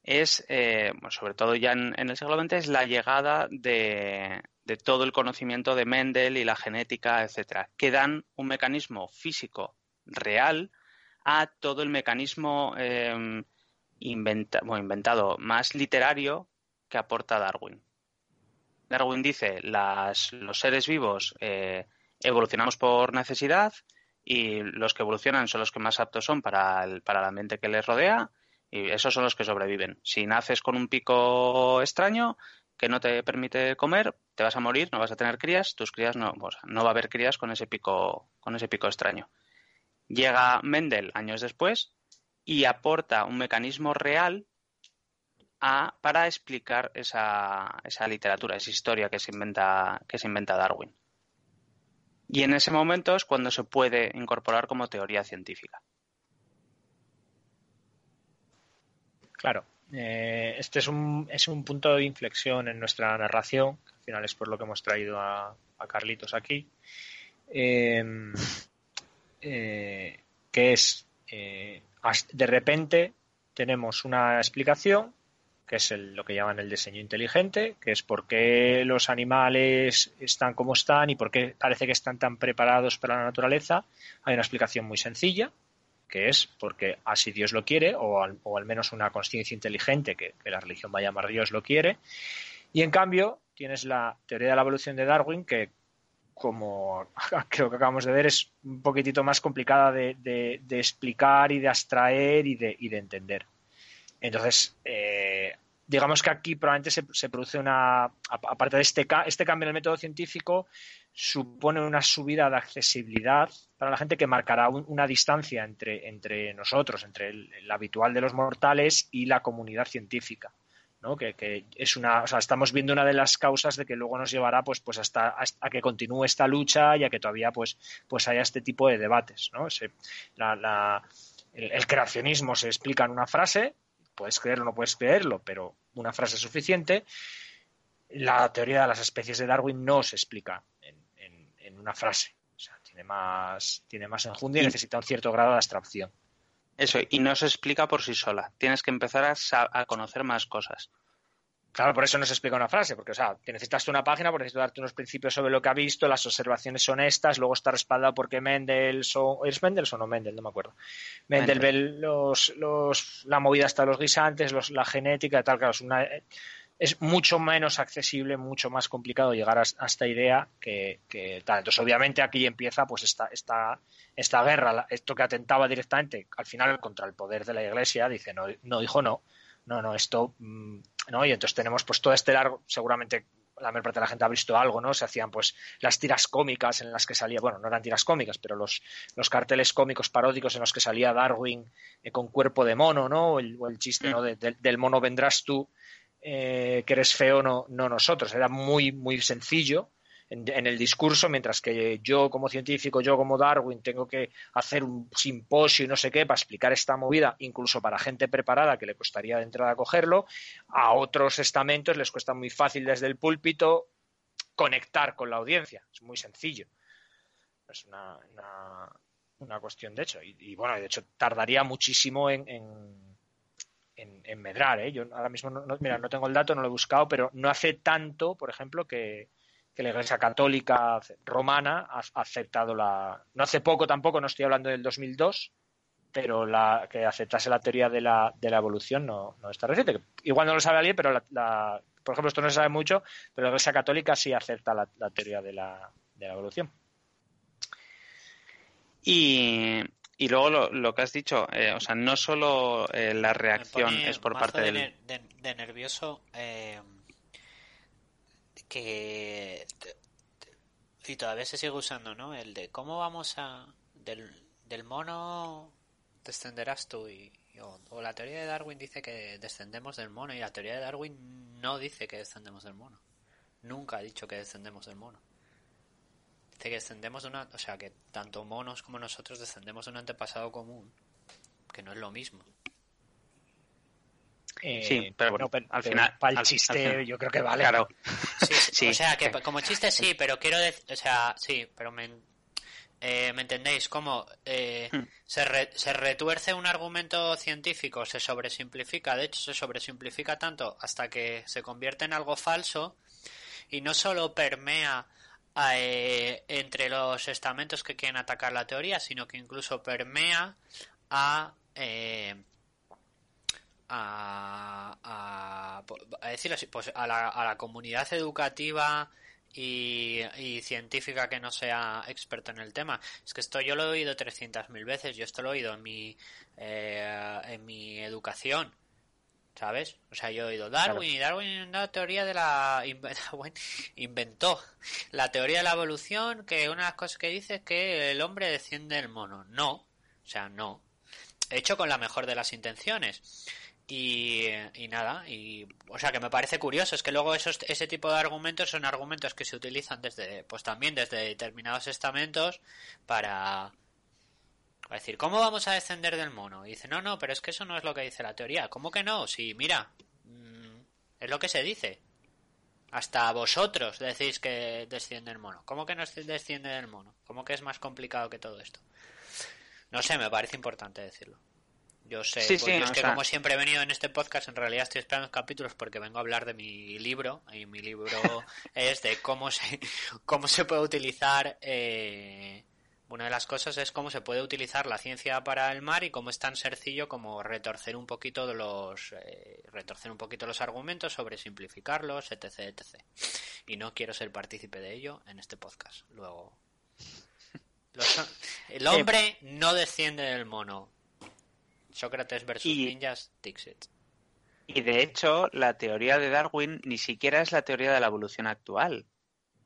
[SPEAKER 2] es, eh, sobre todo ya en, el siglo XX, es la llegada de, de todo el conocimiento de Mendel y la genética, etcétera, que dan un mecanismo físico real a todo el mecanismo em, inventado, más literario que aporta Darwin. Darwin dice, las, los seres vivos eh, evolucionamos por necesidad y los que evolucionan son los que más aptos son para el, para el ambiente que les rodea y esos son los que sobreviven. Si naces con un pico extraño, que no te permite comer, te vas a morir, no vas a tener crías, tus crías no, no va a haber crías con ese pico, con ese pico extraño. Llega Mendel años después y aporta un mecanismo real a, para explicar esa, esa literatura, esa historia que se inventa, que se inventa Darwin. Y en ese momento es cuando se puede incorporar como teoría científica.
[SPEAKER 3] Claro. Eh, este es un, es un punto de inflexión en nuestra narración, al final es por lo que hemos traído a, Carlitos aquí, em, eh, que es, eh, de repente tenemos una explicación, que es lo que llaman el diseño inteligente, que es por qué los animales están como están y por qué parece que están tan preparados para la naturaleza. Hay una explicación muy sencilla, que es porque así Dios lo quiere, o al, menos una conciencia inteligente que, la religión va a llamar Dios lo quiere. Y en cambio, tienes la teoría de la evolución de Darwin, que como creo que acabamos de ver, es un poquitito más complicada de, explicar y de abstraer y de, y de entender. Entonces, eh, digamos que aquí probablemente se, produce una, aparte de este, este cambio en el método científico, supone una subida de accesibilidad para la gente que marcará una distancia entre, entre nosotros, entre el, habitual de los mortales y la comunidad científica. ¿no? Que, es una, o sea, estamos viendo una de las causas de que luego nos llevará pues, pues hasta, a que continúe esta lucha y a que todavía pues, pues haya este tipo de debates. ¿no? el, creacionismo se explica en una frase, puedes creerlo o no puedes creerlo, pero una frase es suficiente. La teoría de las especies de Darwin no se explica en, una frase. O sea, tiene más, tiene más enjundia y, necesita un cierto grado de abstracción.
[SPEAKER 2] Eso, y no se explica por sí sola. Tienes que empezar a, conocer más cosas.
[SPEAKER 3] Claro, por eso no se explica una frase, porque, o sea, te necesitas una página, porque necesitas darte unos principios sobre lo que ha visto, las observaciones son estas, luego está respaldado porque Mendelssohn, ¿es Mendelssohn o Mendel? No me acuerdo. Mendel ve los, los, la movida hasta los guisantes, los, la genética tal, claro, es una, es mucho menos accesible, mucho más complicado llegar a, esta idea que, tal. Entonces, obviamente, aquí empieza pues esta, esta, esta guerra, esto que atentaba directamente al final contra el poder de la Iglesia, dice, no, no hijo, no, no, no, esto, mm, no, y entonces tenemos pues todo este largo, seguramente la mayor parte de la gente ha visto algo, ¿no? Se hacían pues las tiras cómicas en las que salía, bueno, no eran tiras cómicas, pero los, los carteles cómicos paródicos en los que salía Darwin eh, con cuerpo de mono, ¿no? O el, chiste, ¿no? Mm. del mono vendrás tú eh, que eres feo, no, no nosotros. Era muy, muy sencillo en, el discurso, mientras que yo como científico, yo como Darwin, tengo que hacer un simposio y no sé qué para explicar esta movida, incluso para gente preparada que le costaría de entrada cogerlo. A otros estamentos les cuesta muy fácil desde el púlpito conectar con la audiencia. Es muy sencillo. Es una, una, cuestión de hecho. Y, bueno, de hecho tardaría muchísimo en en, medrar. ¿eh? Yo ahora mismo no, mira, no tengo el dato, no lo he buscado, pero no hace tanto, por ejemplo, que, que la Iglesia Católica Romana ha aceptado la... No hace poco tampoco, no estoy hablando del 2002, pero la que aceptase la teoría de la, de la evolución no, no está reciente. Igual no lo sabe alguien, pero la, por ejemplo, esto no se sabe mucho, pero la Iglesia Católica sí acepta la, teoría de la, de la evolución.
[SPEAKER 2] Y, y luego lo, que has dicho, eh, o sea, no solo eh, la reacción es por parte
[SPEAKER 1] del... De, nervioso eh, que... Y todavía se sigue usando, ¿no? El de cómo vamos a... Del, del mono descenderás tú y, o, la teoría de Darwin dice que descendemos del mono y la teoría de Darwin no dice que descendemos del mono. Nunca ha dicho que descendemos del mono. Dice que descendemos de una, o sea, que tanto monos como nosotros descendemos de un antepasado común, que no es lo mismo.
[SPEAKER 3] Eh, sí, pero bueno, al final. Para el chiste, yo creo que vale.
[SPEAKER 2] Claro.
[SPEAKER 1] Sí, O sea, que como chiste sí, pero quiero decir. O sea, sí, pero me, eh, ¿Me entendéis? Como eh, hmm. se, se, retuerce un argumento científico, se sobresimplifica, de hecho se sobresimplifica tanto hasta que se convierte en algo falso y no solo permea eh, entre los estamentos que quieren atacar la teoría, sino que incluso permea a... a, a, a, decirlo así, pues a la, a la comunidad educativa y, científica que no sea experto en el tema. Es que esto yo lo he oído 300.000 veces, yo esto lo he oído en mi, eh, en mi educación. ¿Sabes? O sea, yo he oído Darwin y Darwin la teoría de la inventó la teoría de la evolución que una de las cosas que dice es que el hombre desciende del mono. No, o sea, no. Hecho con la mejor de las intenciones. Y, nada, y o sea que me parece curioso, es que luego esos, ese tipo de argumentos son argumentos que se utilizan desde, pues también desde determinados estamentos para, decir, ¿cómo vamos a descender del mono? Y dice, no, no, pero es que eso no es lo que dice la teoría. ¿Cómo que no? Sí, mira, mm, es lo que se dice. Hasta vosotros decís que desciende el mono. ¿Cómo que no desciende del mono? ¿Cómo que es más complicado que todo esto? No sé, me parece importante decirlo. Yo sé, pues es que como siempre he venido en este podcast, en realidad estoy esperando capítulos porque vengo a hablar de mi libro, y mi libro es de cómo se, cómo se puede utilizar, eh, una de las cosas es cómo se puede utilizar la ciencia para el mar y cómo es tan sencillo como retorcer un poquito de los, eh, retorcer un poquito los argumentos, sobre simplificarlos, etc, etc. Y no quiero ser partícipe de ello en este podcast. Luego, el hombre no desciende del mono Sócrates versus ninjas, Dixit.
[SPEAKER 2] Y de hecho, la teoría de Darwin ni siquiera es la teoría de la evolución actual.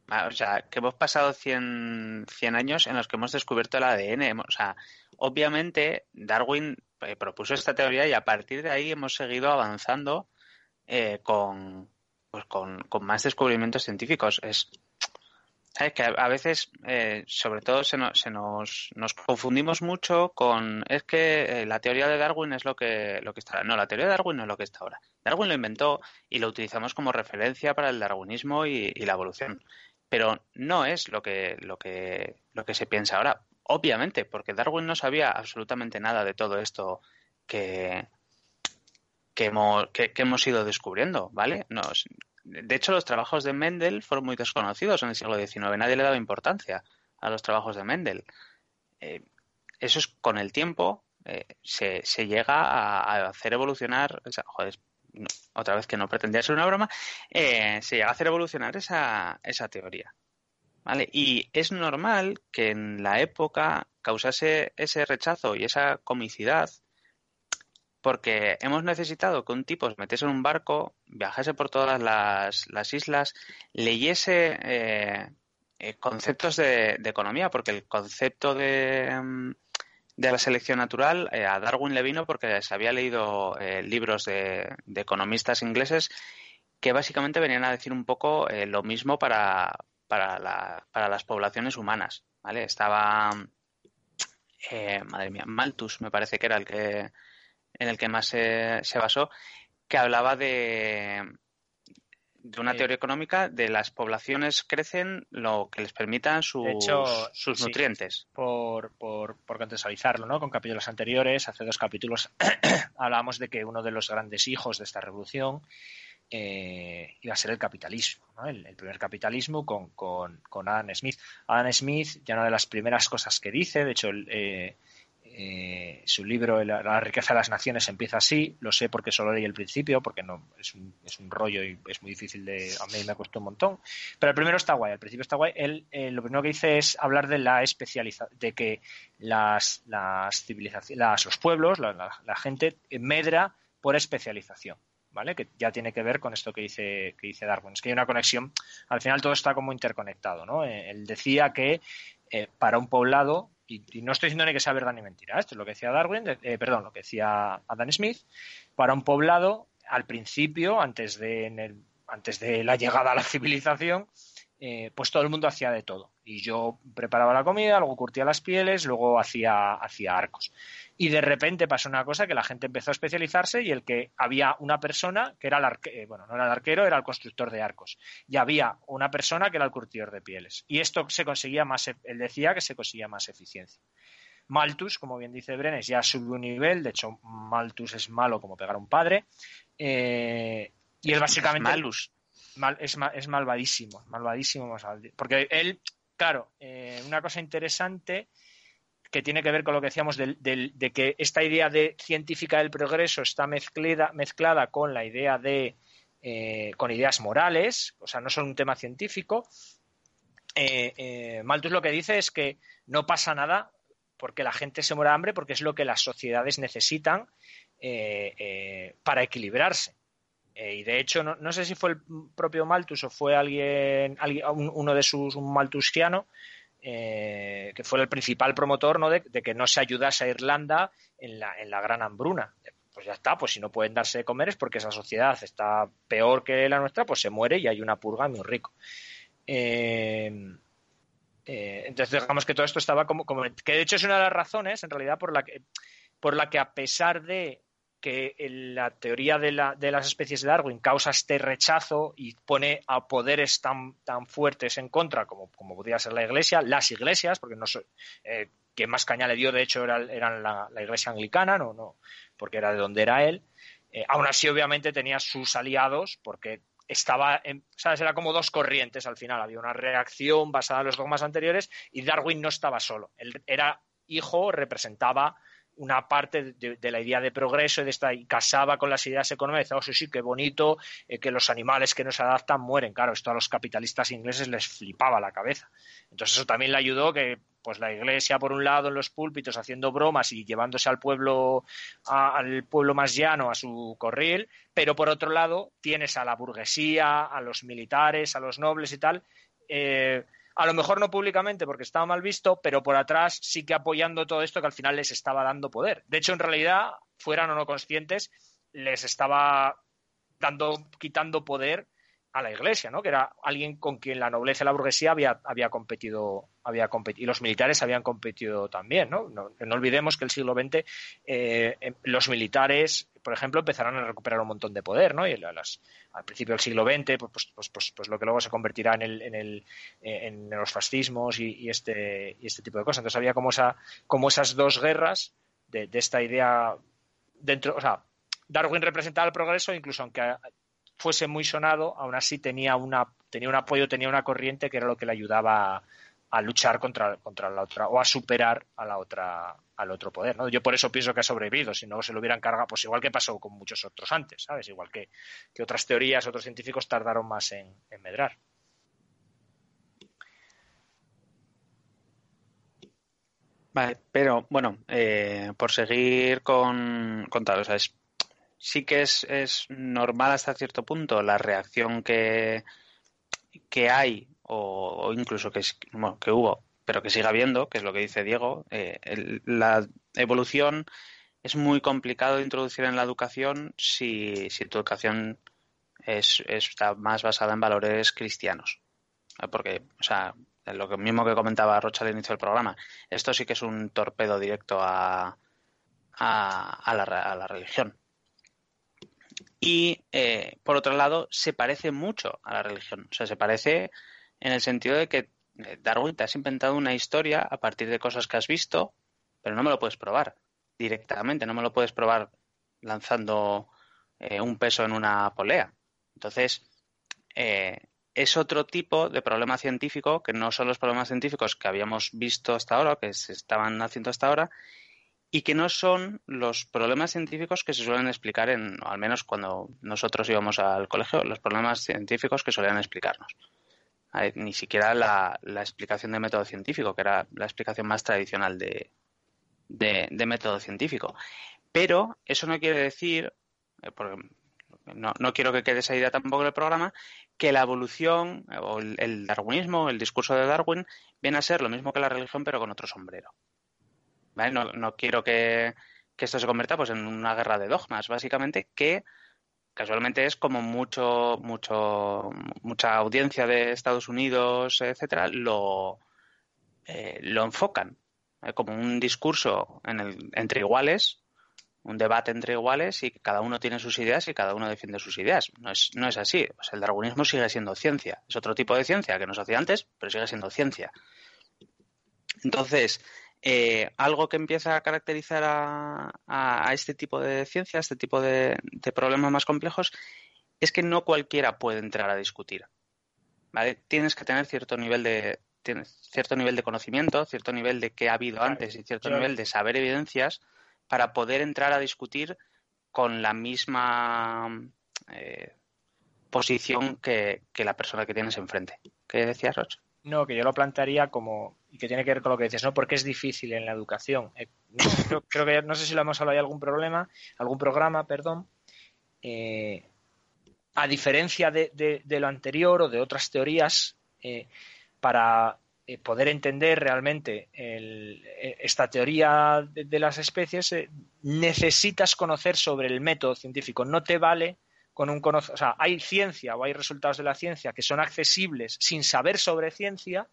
[SPEAKER 2] Ah, o sea, que hemos pasado 100, 100 años en los que hemos descubierto el ADN. O sea, obviamente Darwin eh, propuso esta teoría y a partir de ahí hemos seguido avanzando eh, con, pues con, con, más descubrimientos científicos. Es, es que a veces, eh, sobre todo, se, se nos, nos, confundimos mucho con. Es que eh, la teoría de Darwin es lo que, lo que está ahora. No, la teoría de Darwin no es lo que está ahora. Darwin lo inventó y lo utilizamos como referencia para el darwinismo y, la evolución. Pero no es lo que, lo, que, lo que se piensa ahora. Obviamente, porque Darwin no sabía absolutamente nada de todo esto que, que hemos, que, hemos ido descubriendo, ¿vale? Nos, de hecho, los trabajos de Mendel fueron muy desconocidos en el siglo XIX. Nadie le daba importancia a los trabajos de Mendel. Eh, eso es con el tiempo eh, se, llega a, hacer evolucionar. joder, otra vez que no pretendía ser una broma. Eh, se llega a hacer evolucionar esa, esa teoría. ¿Vale? Y es normal que en la época causase ese rechazo y esa comicidad porque hemos necesitado que un tipo se metiese en un barco, viajase por todas las, islas, leyese eh, eh, conceptos de, economía, porque el concepto de, mm, de la selección natural eh, a Darwin le vino porque se había leído libros de, economistas ingleses que básicamente venían a decir un poco lo mismo para, para, la, para las poblaciones humanas. ¿vale? Estaba, madre mía, Malthus me parece que era el que en el que más se, basó, que hablaba de, de una teoría económica de las poblaciones crecen lo que les permitan sus, sus nutrientes.
[SPEAKER 3] Por, por, por, contextualizarlo, ¿no? Con capítulos anteriores, hace dos capítulos hablábamos de que uno de los grandes hijos de esta revolución eh, iba a ser el capitalismo, el, primer capitalismo con, con, Adam Smith. Adam Smith, ya una de las primeras cosas que dice, de hecho, eh, eh, su libro la, riqueza de las naciones empieza así, lo sé porque solo leí el principio, porque no es un, es un rollo y es muy difícil de... A mí me costado un montón, pero el primero está guay, el principio está guay. Él lo primero que dice es hablar de la especialización, de que las, las civilizaciones, los pueblos, la gente medra por especialización. ¿vale? Que ya tiene que ver con esto que dice, que dice Darwin. Es que hay una conexión, al final todo está como interconectado, ¿no? Eh, él decía que eh, para un poblado, y, no estoy diciendo ni que sea verdad ni mentira, esto es lo que decía Darwin, eh, perdón, lo que decía Adam Smith, para un poblado, al principio, antes de, antes de la llegada a la civilización, pues todo el mundo hacía de todo. Y yo preparaba la comida, luego curtía las pieles, luego hacía, hacía arcos y de repente pasó una cosa que la gente empezó a especializarse y el que había una persona que era el arquero, eh, bueno, no era el arquero, era el constructor de arcos. Y había una persona que era el curtidor de pieles. Y esto se conseguía más, e, él decía que se conseguía más eficiencia. Malthus, como bien dice Brenes, ya subió un nivel, de hecho Malthus es malo como pegar a un padre. Eh, y él básicamente...
[SPEAKER 2] Malus.
[SPEAKER 3] Es, es malvadísimo, malvadísimo. Porque él, claro, eh, una cosa interesante que tiene que ver con lo que decíamos de, que esta idea de científica del progreso está mezclada, mezclada con la idea de eh, con ideas morales, o sea, no solo un tema científico. Eh, eh, Malthus lo que dice es que no pasa nada porque la gente se muera de hambre, porque es lo que las sociedades necesitan para equilibrarse. Y de hecho, no, sé si fue el propio Malthus o fue alguien, uno de sus, un maltusiano, eh, que fue el principal promotor ¿no? de, que no se ayudase a Irlanda en la, en la gran hambruna. Pues ya está, pues si no pueden darse de comer es porque esa sociedad está peor que la nuestra, pues se muere y hay una purga muy rico. Eh, eh, entonces digamos que todo esto estaba como, como, que de hecho es una de las razones en realidad por la que por la que a pesar de que la teoría de, las especies de Darwin causa este rechazo y pone a poderes tan, tan fuertes en contra como, como podría ser la Iglesia, las iglesias, porque no eh, que más caña le dio de hecho era, eran la, Iglesia anglicana, no, no, porque era de donde era él. Eh, aún así, obviamente, tenía sus aliados porque estaba, ¿sabes? Era como dos corrientes al final. Había una reacción basada en los dogmas anteriores y Darwin no estaba solo. Él era hijo, representaba una parte de, la idea de progreso y, de esta, y casaba con las ideas económicas. Oh, sí, sí, qué bonito eh, que los animales que no se adaptan mueren. Claro, esto a los capitalistas ingleses les flipaba la cabeza. Entonces eso también le ayudó que pues la iglesia por un lado en los púlpitos haciendo bromas y llevándose al pueblo al pueblo más llano a su corril, pero por otro lado tienes a la burguesía, a los militares, a los nobles y tal, eh, a lo mejor no públicamente porque estaba mal visto, pero por atrás sí que apoyando todo esto que al final les estaba dando poder. De hecho, en realidad, fueran o no conscientes, les estaba dando, quitando poder a la iglesia, ¿no? Que era alguien con quien la nobleza y la burguesía había, había competido, había competido, y los militares habían competido también, ¿no? No, olvidemos que el siglo XX eh, em, los militares, por ejemplo, empezaron a recuperar un montón de poder, ¿no? Y al principio del siglo XX, pues, pues, pues, pues, lo que luego se convertirá en, el, en, el, eh, en los fascismos y, este, y este tipo de cosas. Entonces había como, esa, como esas dos guerras de, de esta idea dentro, o sea, Darwin representaba el progreso, incluso aunque fuese muy sonado, aún así tenía, una, tenía un apoyo, tenía una corriente que era lo que le ayudaba a, luchar contra, contra la otra o a superar a la otra al otro poder, ¿no? Yo por eso pienso que ha sobrevivido, si no se lo hubieran cargado, pues igual que pasó con muchos otros antes, ¿sabes? Igual que, que otras teorías, otros científicos tardaron más en, medrar.
[SPEAKER 2] Vale, pero bueno, eh, por seguir con, con tal, o sea, es sí que es, es normal hasta cierto punto la reacción que, que hay o, incluso que, es, que hubo, pero que siga habiendo, que es lo que dice Diego. Eh, la evolución es muy complicado de introducir en la educación si, si tu educación es, está más basada en valores cristianos. Porque, o sea, lo mismo que comentaba Rocha al inicio del programa, esto sí que es un torpedo directo a, a, a, la, a la religión. Y, eh, por otro lado, se parece mucho a la religión. O sea, se parece en el sentido de que eh, Darwin te has inventado una historia a partir de cosas que has visto, pero no me lo puedes probar directamente, no me lo puedes probar lanzando eh, un peso en una polea. Entonces, eh, es otro tipo de problema científico que no son los problemas científicos que habíamos visto hasta ahora, que se estaban haciendo hasta ahora, y que no son los problemas científicos que se suelen explicar en, al menos cuando nosotros íbamos al colegio, los problemas científicos que solían explicarnos. Ni siquiera la, explicación de método científico, que era la explicación más tradicional de, de, método científico. Pero eso no quiere decir, eh, no, no, quiero que quede esa idea tampoco en el programa, que la evolución o el, darwinismo, el discurso de Darwin, viene a ser lo mismo que la religión, pero con otro sombrero. No, no, quiero que, esto se convierta pues, en una guerra de dogmas, básicamente, que casualmente es como mucho, mucho, mucha audiencia de Estados Unidos, etcétera, lo, eh, lo enfocan como un discurso entre iguales, un debate entre iguales y cada uno tiene sus ideas y cada uno defiende sus ideas. No es, no es así. el darwinismo sigue siendo ciencia. Es otro tipo de ciencia que no se hacía antes, pero sigue siendo ciencia. Entonces, eh, algo que empieza a caracterizar a, este tipo de ciencia, a este tipo de, problemas más complejos, es que no cualquiera puede entrar a discutir. Tienes que tener cierto nivel de cierto nivel de conocimiento, cierto nivel de qué ha habido antes y cierto nivel de saber evidencias para poder entrar a discutir con la misma eh, posición que, la persona que tienes enfrente. ¿Qué decías, Roch?
[SPEAKER 3] No, que yo lo plantearía como, y que tiene que ver con lo que dices, ¿no? Porque es difícil en la educación. Eh, creo, que no sé si lo hemos hablado, hay algún problema, algún programa, perdón. Eh, a diferencia de, lo anterior o de otras teorías, para eh, poder entender realmente esta teoría de, las especies, necesitas conocer sobre el método científico. No te vale con un. O sea, hay ciencia o hay resultados de la ciencia que son accesibles sin saber sobre ciencia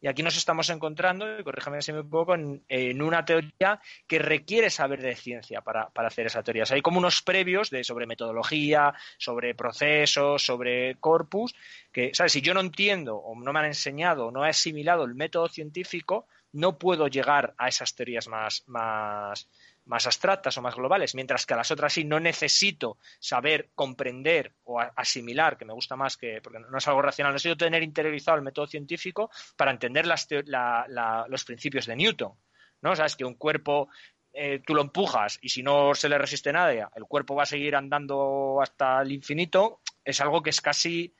[SPEAKER 3] y aquí nos estamos encontrando, y corríjame si me equivoco, en, en, una teoría que requiere saber de ciencia para, hacer esa teoría. Hay como unos previos de, sobre metodología, sobre procesos, sobre corpus, que, ¿sabes? Si yo no entiendo o no me han enseñado o no he asimilado el método científico, no puedo llegar a esas teorías más, más, más abstractas o más globales, mientras que a las otras sí no necesito saber comprender o asimilar, que me gusta más que, porque no es algo racional, necesito tener interiorizado el método científico para entender los principios de Newton. ¿no? O sea, es que un cuerpo eh, tú lo empujas y si no se le resiste nada, el cuerpo va a seguir andando hasta el infinito, es algo que es casi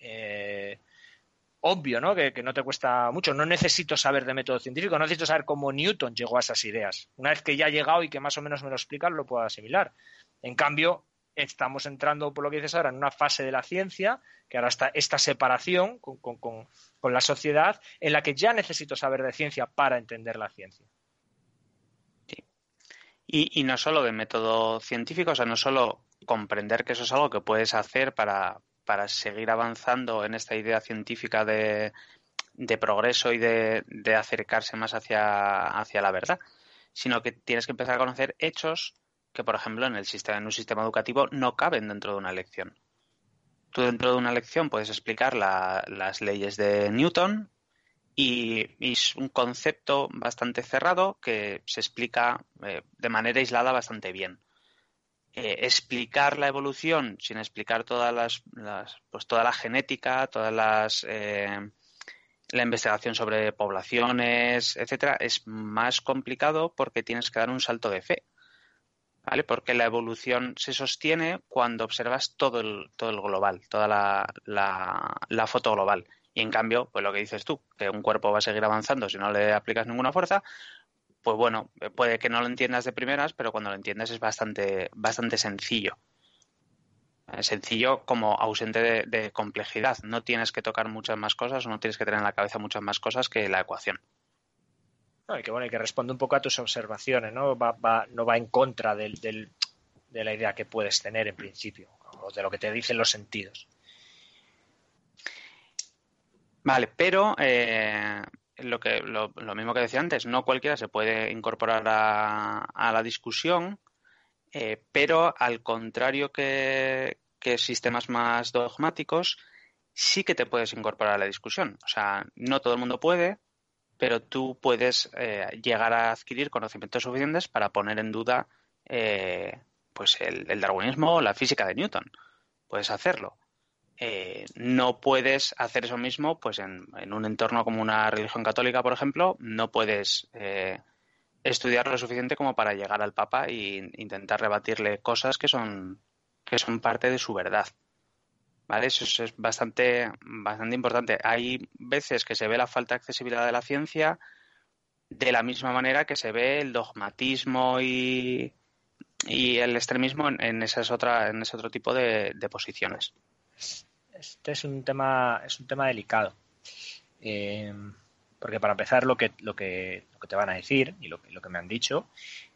[SPEAKER 3] eh, obvio, ¿no? Que, no te cuesta mucho. No necesito saber de método científico, no necesito saber cómo Newton llegó a esas ideas. Una vez que ya ha llegado y que más o menos me lo explican, lo puedo asimilar. En cambio, estamos entrando, por lo que dices ahora, en una fase de la ciencia, que ahora está esta separación con, la sociedad, en la que ya necesito saber de ciencia para entender la ciencia.
[SPEAKER 2] Sí. Y, y no solo de método científico, o sea, no solo comprender que eso es algo que puedes hacer para, para seguir avanzando en esta idea científica de, progreso y de, acercarse más hacia, hacia la verdad, sino que tienes que empezar a conocer hechos que, por ejemplo, en, el sistema, en un sistema educativo no caben dentro de una lección. Tú dentro de una lección puedes explicar las leyes de Newton y, es un concepto bastante cerrado que se explica eh, de manera aislada bastante bien. Eh, explicar la evolución sin explicar todas las, pues toda la genética, todas las eh, la investigación sobre poblaciones, etcétera, es más complicado porque tienes que dar un salto de fe. ¿Vale? Porque la evolución se sostiene cuando observas todo el, todo el global, toda la, la, la foto global. Y en cambio, pues lo que dices tú, que un cuerpo va a seguir avanzando si no le aplicas ninguna fuerza, pues bueno, puede que no lo entiendas de primeras, pero cuando lo entiendes es bastante, bastante sencillo. Sencillo como ausente de, complejidad. No tienes que tocar muchas más cosas o no tienes que tener en la cabeza muchas más cosas que la ecuación.
[SPEAKER 3] No, y que bueno, y que responde un poco a tus observaciones, ¿no? Va, no va en contra del, de la idea que puedes tener en principio, o de lo que te dicen los sentidos.
[SPEAKER 2] Vale, pero eh, lo, que, lo, mismo que decía antes, no cualquiera se puede incorporar a, la discusión, eh, pero al contrario que, sistemas más dogmáticos, sí que te puedes incorporar a la discusión. O sea, no todo el mundo puede, pero tú puedes eh, llegar a adquirir conocimientos suficientes para poner en duda eh, pues el, el, darwinismo o la física de Newton. puedes hacerlo. Eh, no puedes hacer eso mismo pues en, un entorno como una religión católica, por ejemplo, no puedes eh, estudiar lo suficiente como para llegar al Papa e intentar rebatirle cosas que son, que son parte de su verdad. ¿Vale? Eso es bastante, bastante importante. Hay veces que se ve la falta de accesibilidad de la ciencia de la misma manera que se ve el dogmatismo y, el extremismo en, esas otra, en ese otro tipo de, posiciones.
[SPEAKER 3] Este es un tema, es un tema delicado. Eh, porque para empezar, lo que, lo que, lo que te van a decir y lo, lo que me han dicho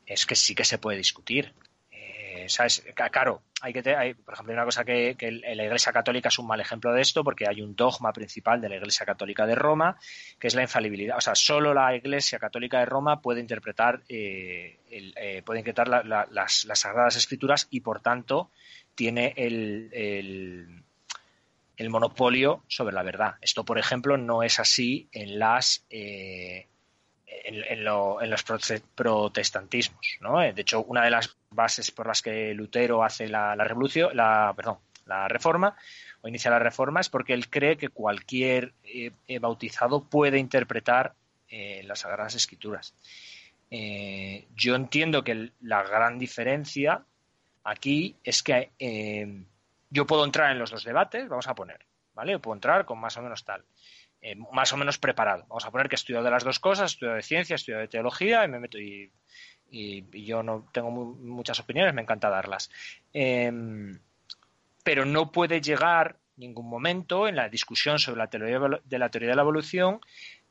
[SPEAKER 3] es que sí que se puede discutir. Eh, ¿sabes? Claro, hay que por ejemplo, hay una cosa que, la Iglesia Católica es un mal ejemplo de esto porque hay un dogma principal de la Iglesia Católica de Roma que es la infalibilidad. O sea, solo la Iglesia Católica de Roma puede interpretar, eh, puede interpretar las, Sagradas Escrituras y, por tanto, tiene el, monopolio sobre la verdad. Esto, por ejemplo, no es así en las en, los protestantismos. ¿no? De hecho, una de las bases por las que Lutero hace la, revolución, la, perdón, la reforma o inicia la reforma es porque él cree que cualquier eh, eh, bautizado puede interpretar eh, las Sagradas Escrituras. yo entiendo que la gran diferencia aquí es que yo puedo entrar en los dos debates, vamos a poner, ¿vale? Yo puedo entrar con más o menos tal. Eh, más o menos preparado. Vamos a poner que he estudiado de las dos cosas, he estudiado de ciencia, he estudiado de teología y me meto y, yo no tengo muchas opiniones, me encanta darlas. Em, pero no puede llegar ningún momento en la discusión sobre la teoría de la teoría de la evolución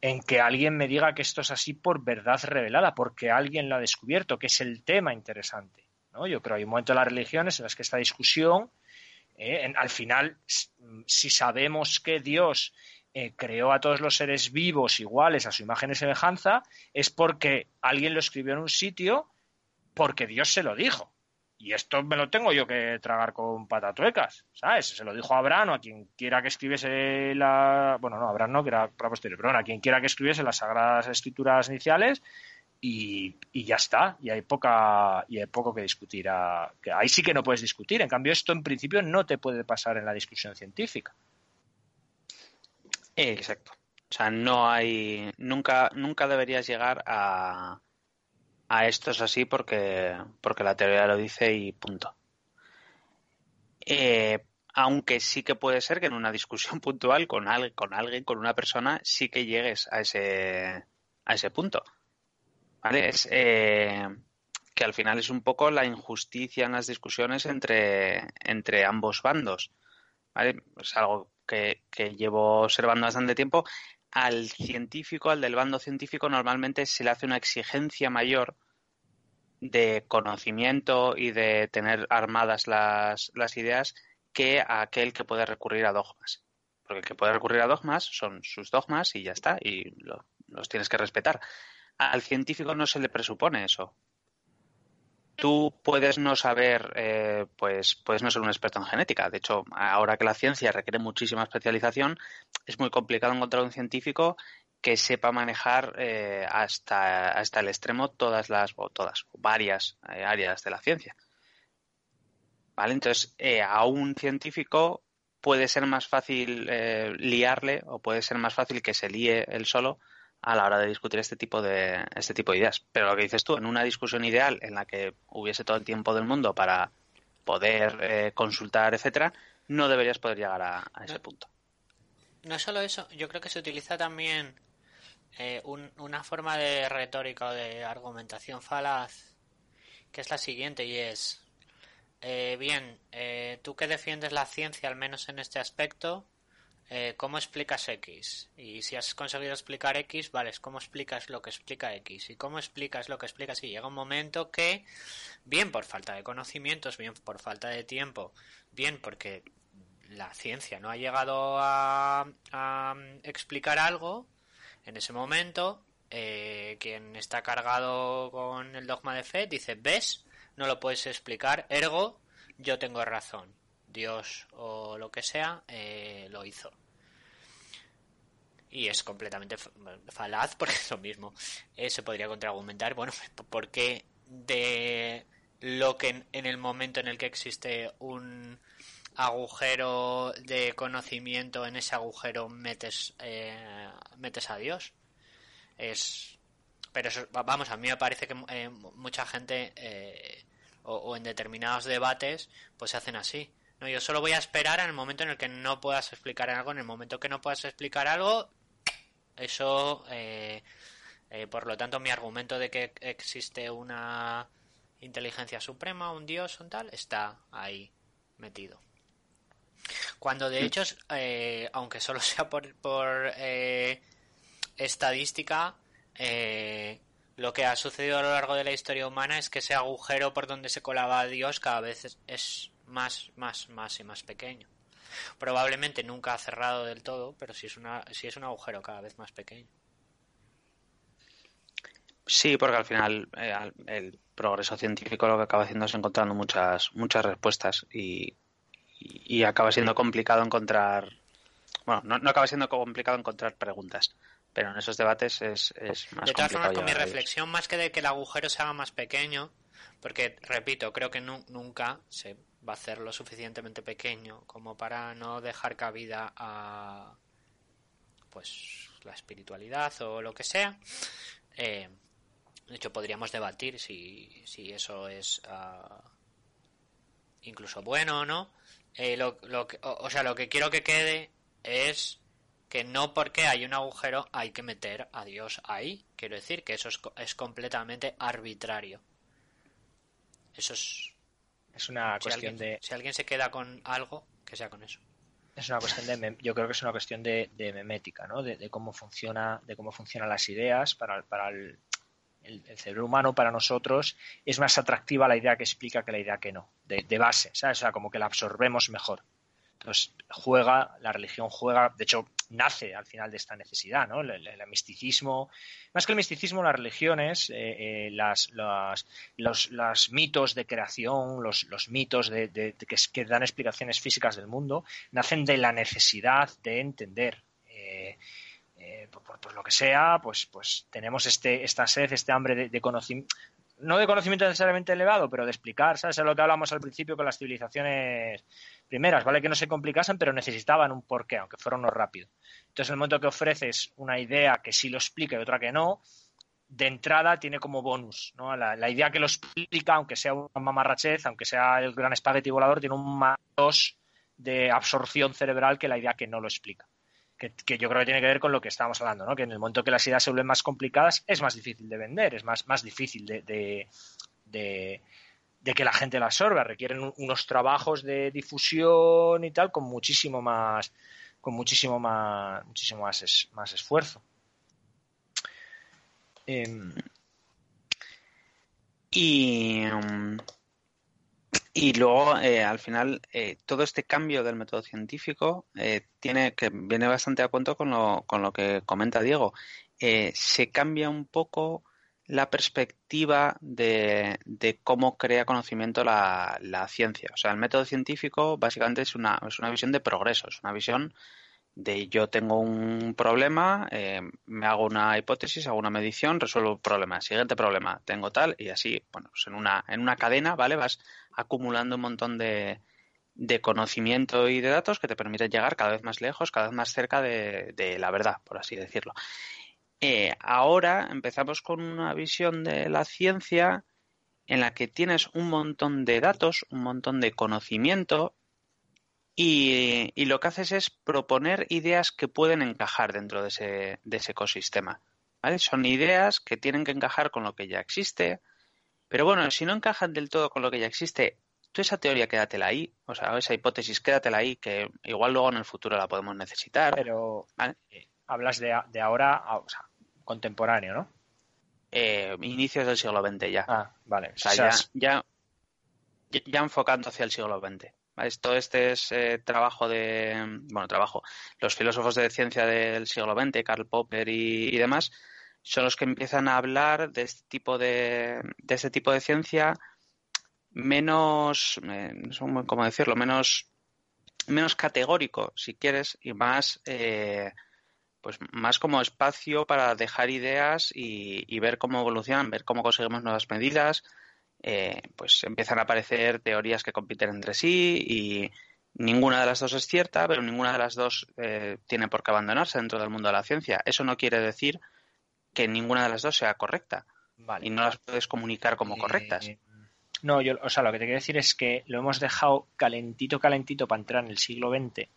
[SPEAKER 3] en que alguien me diga que esto es así por verdad revelada, porque alguien lo ha descubierto, que es el tema interesante. ¿no? Yo creo que hay un momento en las religiones en las que esta discusión, eh, al final, si sabemos que Dios eh, creó a todos los seres vivos iguales a su imagen y semejanza, es porque alguien lo escribió en un sitio porque Dios se lo dijo. Y esto me lo tengo yo que tragar con patatuecas, ¿sabes? Se lo dijo a Abraham o a quien quiera que escribiese la... Bueno, no, Abraham no, que era para posterior, a quien quiera que escribiese las sagradas escrituras iniciales y, ya está. Y hay, poca, y hay poco que discutir. que ahí sí que no puedes discutir. En cambio, esto en principio no te puede pasar en la discusión científica.
[SPEAKER 2] Exacto. O sea, no hay. Nunca, nunca deberías llegar a, a esto es así porque, porque la teoría lo dice y punto. Eh, aunque sí que puede ser que en una discusión puntual con, con alguien, con una persona, sí que llegues a ese, a ese punto. ¿Vale? Es eh, que al final es un poco la injusticia en las discusiones entre, entre ambos bandos. ¿Vale? Es algo que, llevo observando bastante tiempo, al científico, al del bando científico, normalmente se le hace una exigencia mayor de conocimiento y de tener armadas las, las ideas que a aquel que puede recurrir a dogmas. Porque el que puede recurrir a dogmas son sus dogmas y ya está, y los tienes que respetar. Al científico no se le presupone eso tú puedes no saber, eh, pues puedes no ser un experto en genética. De hecho, ahora que la ciencia requiere muchísima especialización, es muy complicado encontrar un científico que sepa manejar eh, hasta, hasta el extremo todas las, o todas, varias eh, áreas de la ciencia. ¿Vale? Entonces, a un científico puede ser más fácil liarle o puede ser más fácil que se líe él solo a la hora de discutir este tipo de este tipo de ideas. Pero lo que dices tú, en una discusión ideal en la que hubiese todo el tiempo del mundo para poder eh, consultar, etcétera, no deberías poder llegar a, ese punto.
[SPEAKER 1] No solo eso, yo creo que se utiliza también eh, una forma de retórica o de argumentación falaz, que es la siguiente y es, eh, bien, tú que defiendes la ciencia, al menos en este aspecto, eh, ¿cómo explicas X? Y si has conseguido explicar X, vale, ¿cómo explicas lo que explica X? Y cómo explicas lo que explica Y llega un momento que, bien por falta de conocimientos, bien por falta de tiempo, bien porque la ciencia no ha llegado a, explicar algo, en ese momento, eh, quien está cargado con el dogma de fe dice, ¿ves? No lo puedes explicar, ergo, yo tengo razón. Dios o lo que sea eh, lo hizo. Y es completamente falaz porque es lo mismo. Eh, se podría contraargumentar, bueno, porque de lo que en, el momento en el que existe un agujero de conocimiento, en ese agujero metes, eh, metes a Dios. Es, pero eso, vamos, a mí me parece que eh, mucha gente, eh, o, en determinados debates, pues se hacen así. No, yo solo voy a esperar en el momento en el que no puedas explicar algo. En el momento que no puedas explicar algo, eso, por lo tanto, mi argumento de que existe una inteligencia suprema, un dios, un tal, está ahí metido. Cuando de hecho, eh, aunque solo sea por, por eh, estadística, eh, lo que ha sucedido a lo largo de la historia humana es que ese agujero por donde se colaba Dios cada vez es, más, más, más y más pequeño. Probablemente nunca ha cerrado del todo, pero sí es, una, sí es un agujero cada vez más pequeño.
[SPEAKER 2] Sí, porque al final el progreso científico lo que acaba haciendo es encontrando muchas, muchas respuestas y, y, acaba siendo complicado encontrar. Bueno, no, acaba siendo complicado encontrar preguntas, pero en esos debates es, es más
[SPEAKER 1] De todas formas, con mi reflexión, más que de que el agujero se haga más pequeño, porque, repito, creo que nunca se va a hacer lo suficientemente pequeño como para no dejar cabida a pues la espiritualidad o lo que sea. Eh, de hecho, podríamos debatir si, si eso es uh, incluso bueno o no. Eh, lo, lo o, sea, lo que quiero que quede es que no porque hay un agujero hay que meter a Dios ahí. Quiero decir que eso es, es completamente arbitrario. Eso es...
[SPEAKER 3] Es una cuestión de...
[SPEAKER 1] Si alguien se queda con algo, que sea con eso.
[SPEAKER 3] Es una cuestión de... Yo creo que es una cuestión de, de memética, ¿no? De, cómo funciona, de cómo funcionan las ideas para, para el, el, cerebro humano para nosotros es más atractiva la idea que explica que la idea que no, de, base, ¿sabes? O sea, como que la absorbemos mejor. Entonces, juega, la religión juega, de hecho, nace al final de esta necesidad, ¿no? El, misticismo, más que el misticismo, las religiones, eh, eh, las, los, mitos de creación, los, mitos de, que, dan explicaciones físicas del mundo, nacen de la necesidad de entender. Eh, eh, por, lo que sea, pues, pues tenemos este, esta sed, este hambre de, conocimiento, no de conocimiento necesariamente elevado, pero de explicar, ¿sabes? Es lo que hablamos al principio con las civilizaciones primeras, ¿vale? Que no se complicasen, pero necesitaban un porqué, aunque fuera uno rápido. Entonces, en el momento que ofreces una idea que sí lo explica y otra que no, de entrada tiene como bonus, ¿no? La, idea que lo explica, aunque sea una mamarrachez, aunque sea el gran espagueti volador, tiene un más de absorción cerebral que la idea que no lo explica que, yo creo que tiene que ver con lo que estábamos hablando, ¿no? que en el momento que las ideas se vuelven más complicadas es más difícil de vender, es más, más difícil de, de, que la gente la absorba, requieren unos trabajos de difusión y tal con muchísimo más con muchísimo más muchísimo más, más esfuerzo.
[SPEAKER 2] Em, y um, y luego, eh, al final, eh, todo este cambio del método científico eh, tiene que viene bastante a cuento con lo, con lo que comenta Diego. se cambia un poco la perspectiva de, de cómo crea conocimiento la, la, ciencia. O sea, el método científico básicamente es una, es una visión de progreso, es una visión de yo tengo un problema, eh, me hago una hipótesis, hago una medición, resuelvo el problema. Siguiente problema, tengo tal y así, bueno, pues en una, en una cadena, ¿vale? Vas acumulando un montón de, de conocimiento y de datos que te permiten llegar cada vez más lejos, cada vez más cerca de, la verdad, por así decirlo. Eh, ahora empezamos con una visión de la ciencia en la que tienes un montón de datos, un montón de conocimiento y, lo que haces es proponer ideas que pueden encajar dentro de ese, de ese ecosistema. ¿vale? Son ideas que tienen que encajar con lo que ya existe, pero bueno, si no encajan del todo con lo que ya existe, tú esa teoría quédatela ahí, o sea, esa hipótesis quédatela ahí, que igual luego en el futuro la podemos necesitar.
[SPEAKER 3] Pero eh, hablas de, de ahora, o sea, contemporáneo, ¿no?
[SPEAKER 2] Eh, inicios del siglo XX ya.
[SPEAKER 3] Ah, vale.
[SPEAKER 2] O sea, ya, ya, ya enfocando hacia el siglo XX. Esto este es eh, trabajo de, bueno, trabajo, los filósofos de ciencia del siglo XX, Karl Popper y, demás, son los que empiezan a hablar de este tipo de, de este tipo de ciencia menos, eh, ¿cómo decirlo? Menos, menos categórico, si quieres, y más, eh, pues más como espacio para dejar ideas y, y ver cómo evolucionan, ver cómo conseguimos nuevas medidas, eh, pues empiezan a aparecer teorías que compiten entre sí y, Ninguna de las dos es cierta, pero ninguna de las dos eh, tiene por qué abandonarse dentro del mundo de la ciencia. Eso no quiere decir que ninguna de las dos sea correcta.
[SPEAKER 3] Vale.
[SPEAKER 2] Y no las puedes comunicar como correctas.
[SPEAKER 3] Eh, no, yo, o sea, lo que te quiero decir es que lo hemos dejado calentito, calentito para entrar en el siglo XX.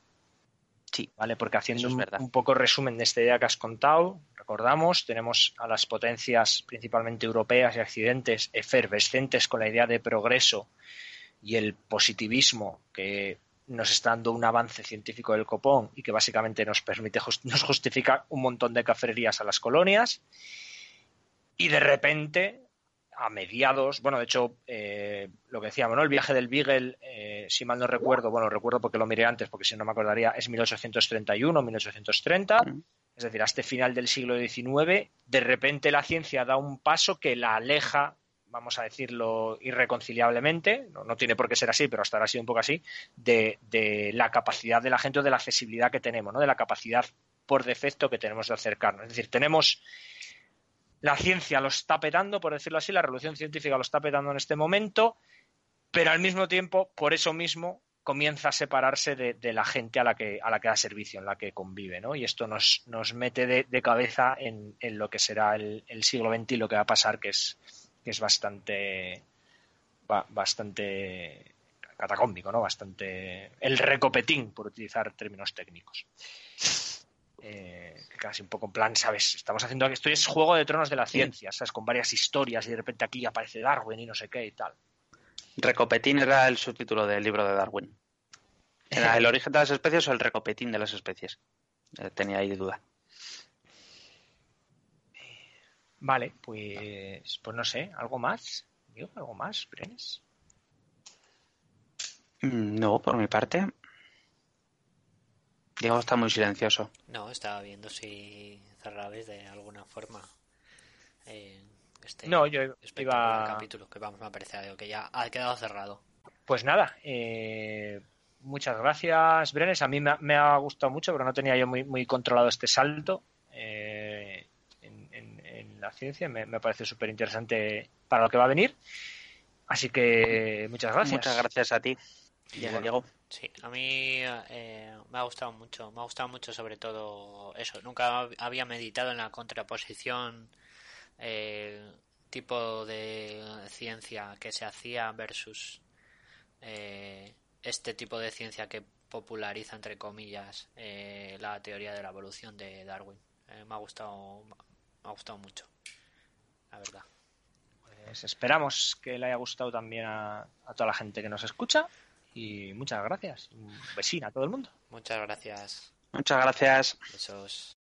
[SPEAKER 2] Sí.
[SPEAKER 3] ¿Vale? Porque haciendo
[SPEAKER 2] es
[SPEAKER 3] un, poco resumen de esta idea que has contado, recordamos, tenemos a las potencias principalmente europeas y accidentes efervescentes con la idea de progreso y el positivismo que nos está dando un avance científico del copón y que básicamente nos permite jus- nos justifica un montón de cafrerías a las colonias y de repente a mediados, bueno, de hecho, eh, lo que decíamos, ¿no? El viaje del Beagle, eh, si mal no recuerdo, bueno, recuerdo porque lo miré antes, porque si no me acordaría, es 1831, 1830,
[SPEAKER 2] Mm.
[SPEAKER 3] es decir, a este final del siglo XIX, de repente la ciencia da un paso que la aleja, vamos a decirlo irreconciliablemente, no, no tiene por qué ser así, pero hasta ahora ha sido un poco así, de, de la capacidad de la gente o de la accesibilidad que tenemos, ¿no? De la capacidad por defecto que tenemos de acercarnos. Es decir, tenemos la ciencia lo está petando, por decirlo así, la revolución científica lo está petando en este momento, pero al mismo tiempo, por eso mismo, comienza a separarse de, la gente a la que a la que da servicio, en la que convive, ¿no? Y esto nos, nos mete de, cabeza en, en lo que será el, siglo XX y lo que va a pasar, que es, que es bastante ba- bastante ¿no? Bastante el recopetín, por utilizar términos técnicos. Eh, que casi un poco en plan, ¿sabes? Estamos haciendo esto es juego de tronos de la ciencia, ¿sabes? Con varias historias y de repente aquí aparece Darwin y no sé qué y tal.
[SPEAKER 2] Recopetín era el subtítulo del libro de Darwin. ¿Era el origen de las especies o el recopetín de las especies? Eh, tenía ahí duda.
[SPEAKER 3] Vale, pues, pues no sé, ¿algo más? ¿Digo algo más, Brenes?
[SPEAKER 2] Mm, No, por mi parte. Diego está muy silencioso.
[SPEAKER 1] No, estaba viendo si cerrabais de alguna forma eh, este
[SPEAKER 3] No, yo iba...
[SPEAKER 1] capítulo, que vamos, me parece algo que ya ha quedado cerrado.
[SPEAKER 3] Pues nada, eh, muchas gracias, Brenes. A mí me ha, me ha gustado mucho, pero no tenía yo muy, muy controlado este salto eh, en, en- en la ciencia. Me, me parece súper interesante para lo que va a venir. Así que muchas gracias.
[SPEAKER 2] Muchas gracias a ti,
[SPEAKER 3] Bueno.
[SPEAKER 2] Diego.
[SPEAKER 1] Sí, a mí eh, me ha gustado mucho, me ha gustado mucho sobre todo eso. Nunca había meditado en la contraposición eh, tipo de ciencia que se hacía versus eh, este tipo de ciencia que populariza entre comillas eh, la teoría de la evolución de Darwin. Eh, me ha gustado, me ha gustado mucho, la verdad.
[SPEAKER 3] Pues esperamos que le haya gustado también a, a toda la gente que nos escucha. Y muchas gracias. Un besín a todo el mundo.
[SPEAKER 1] Muchas gracias.
[SPEAKER 2] Muchas gracias.
[SPEAKER 1] Besos.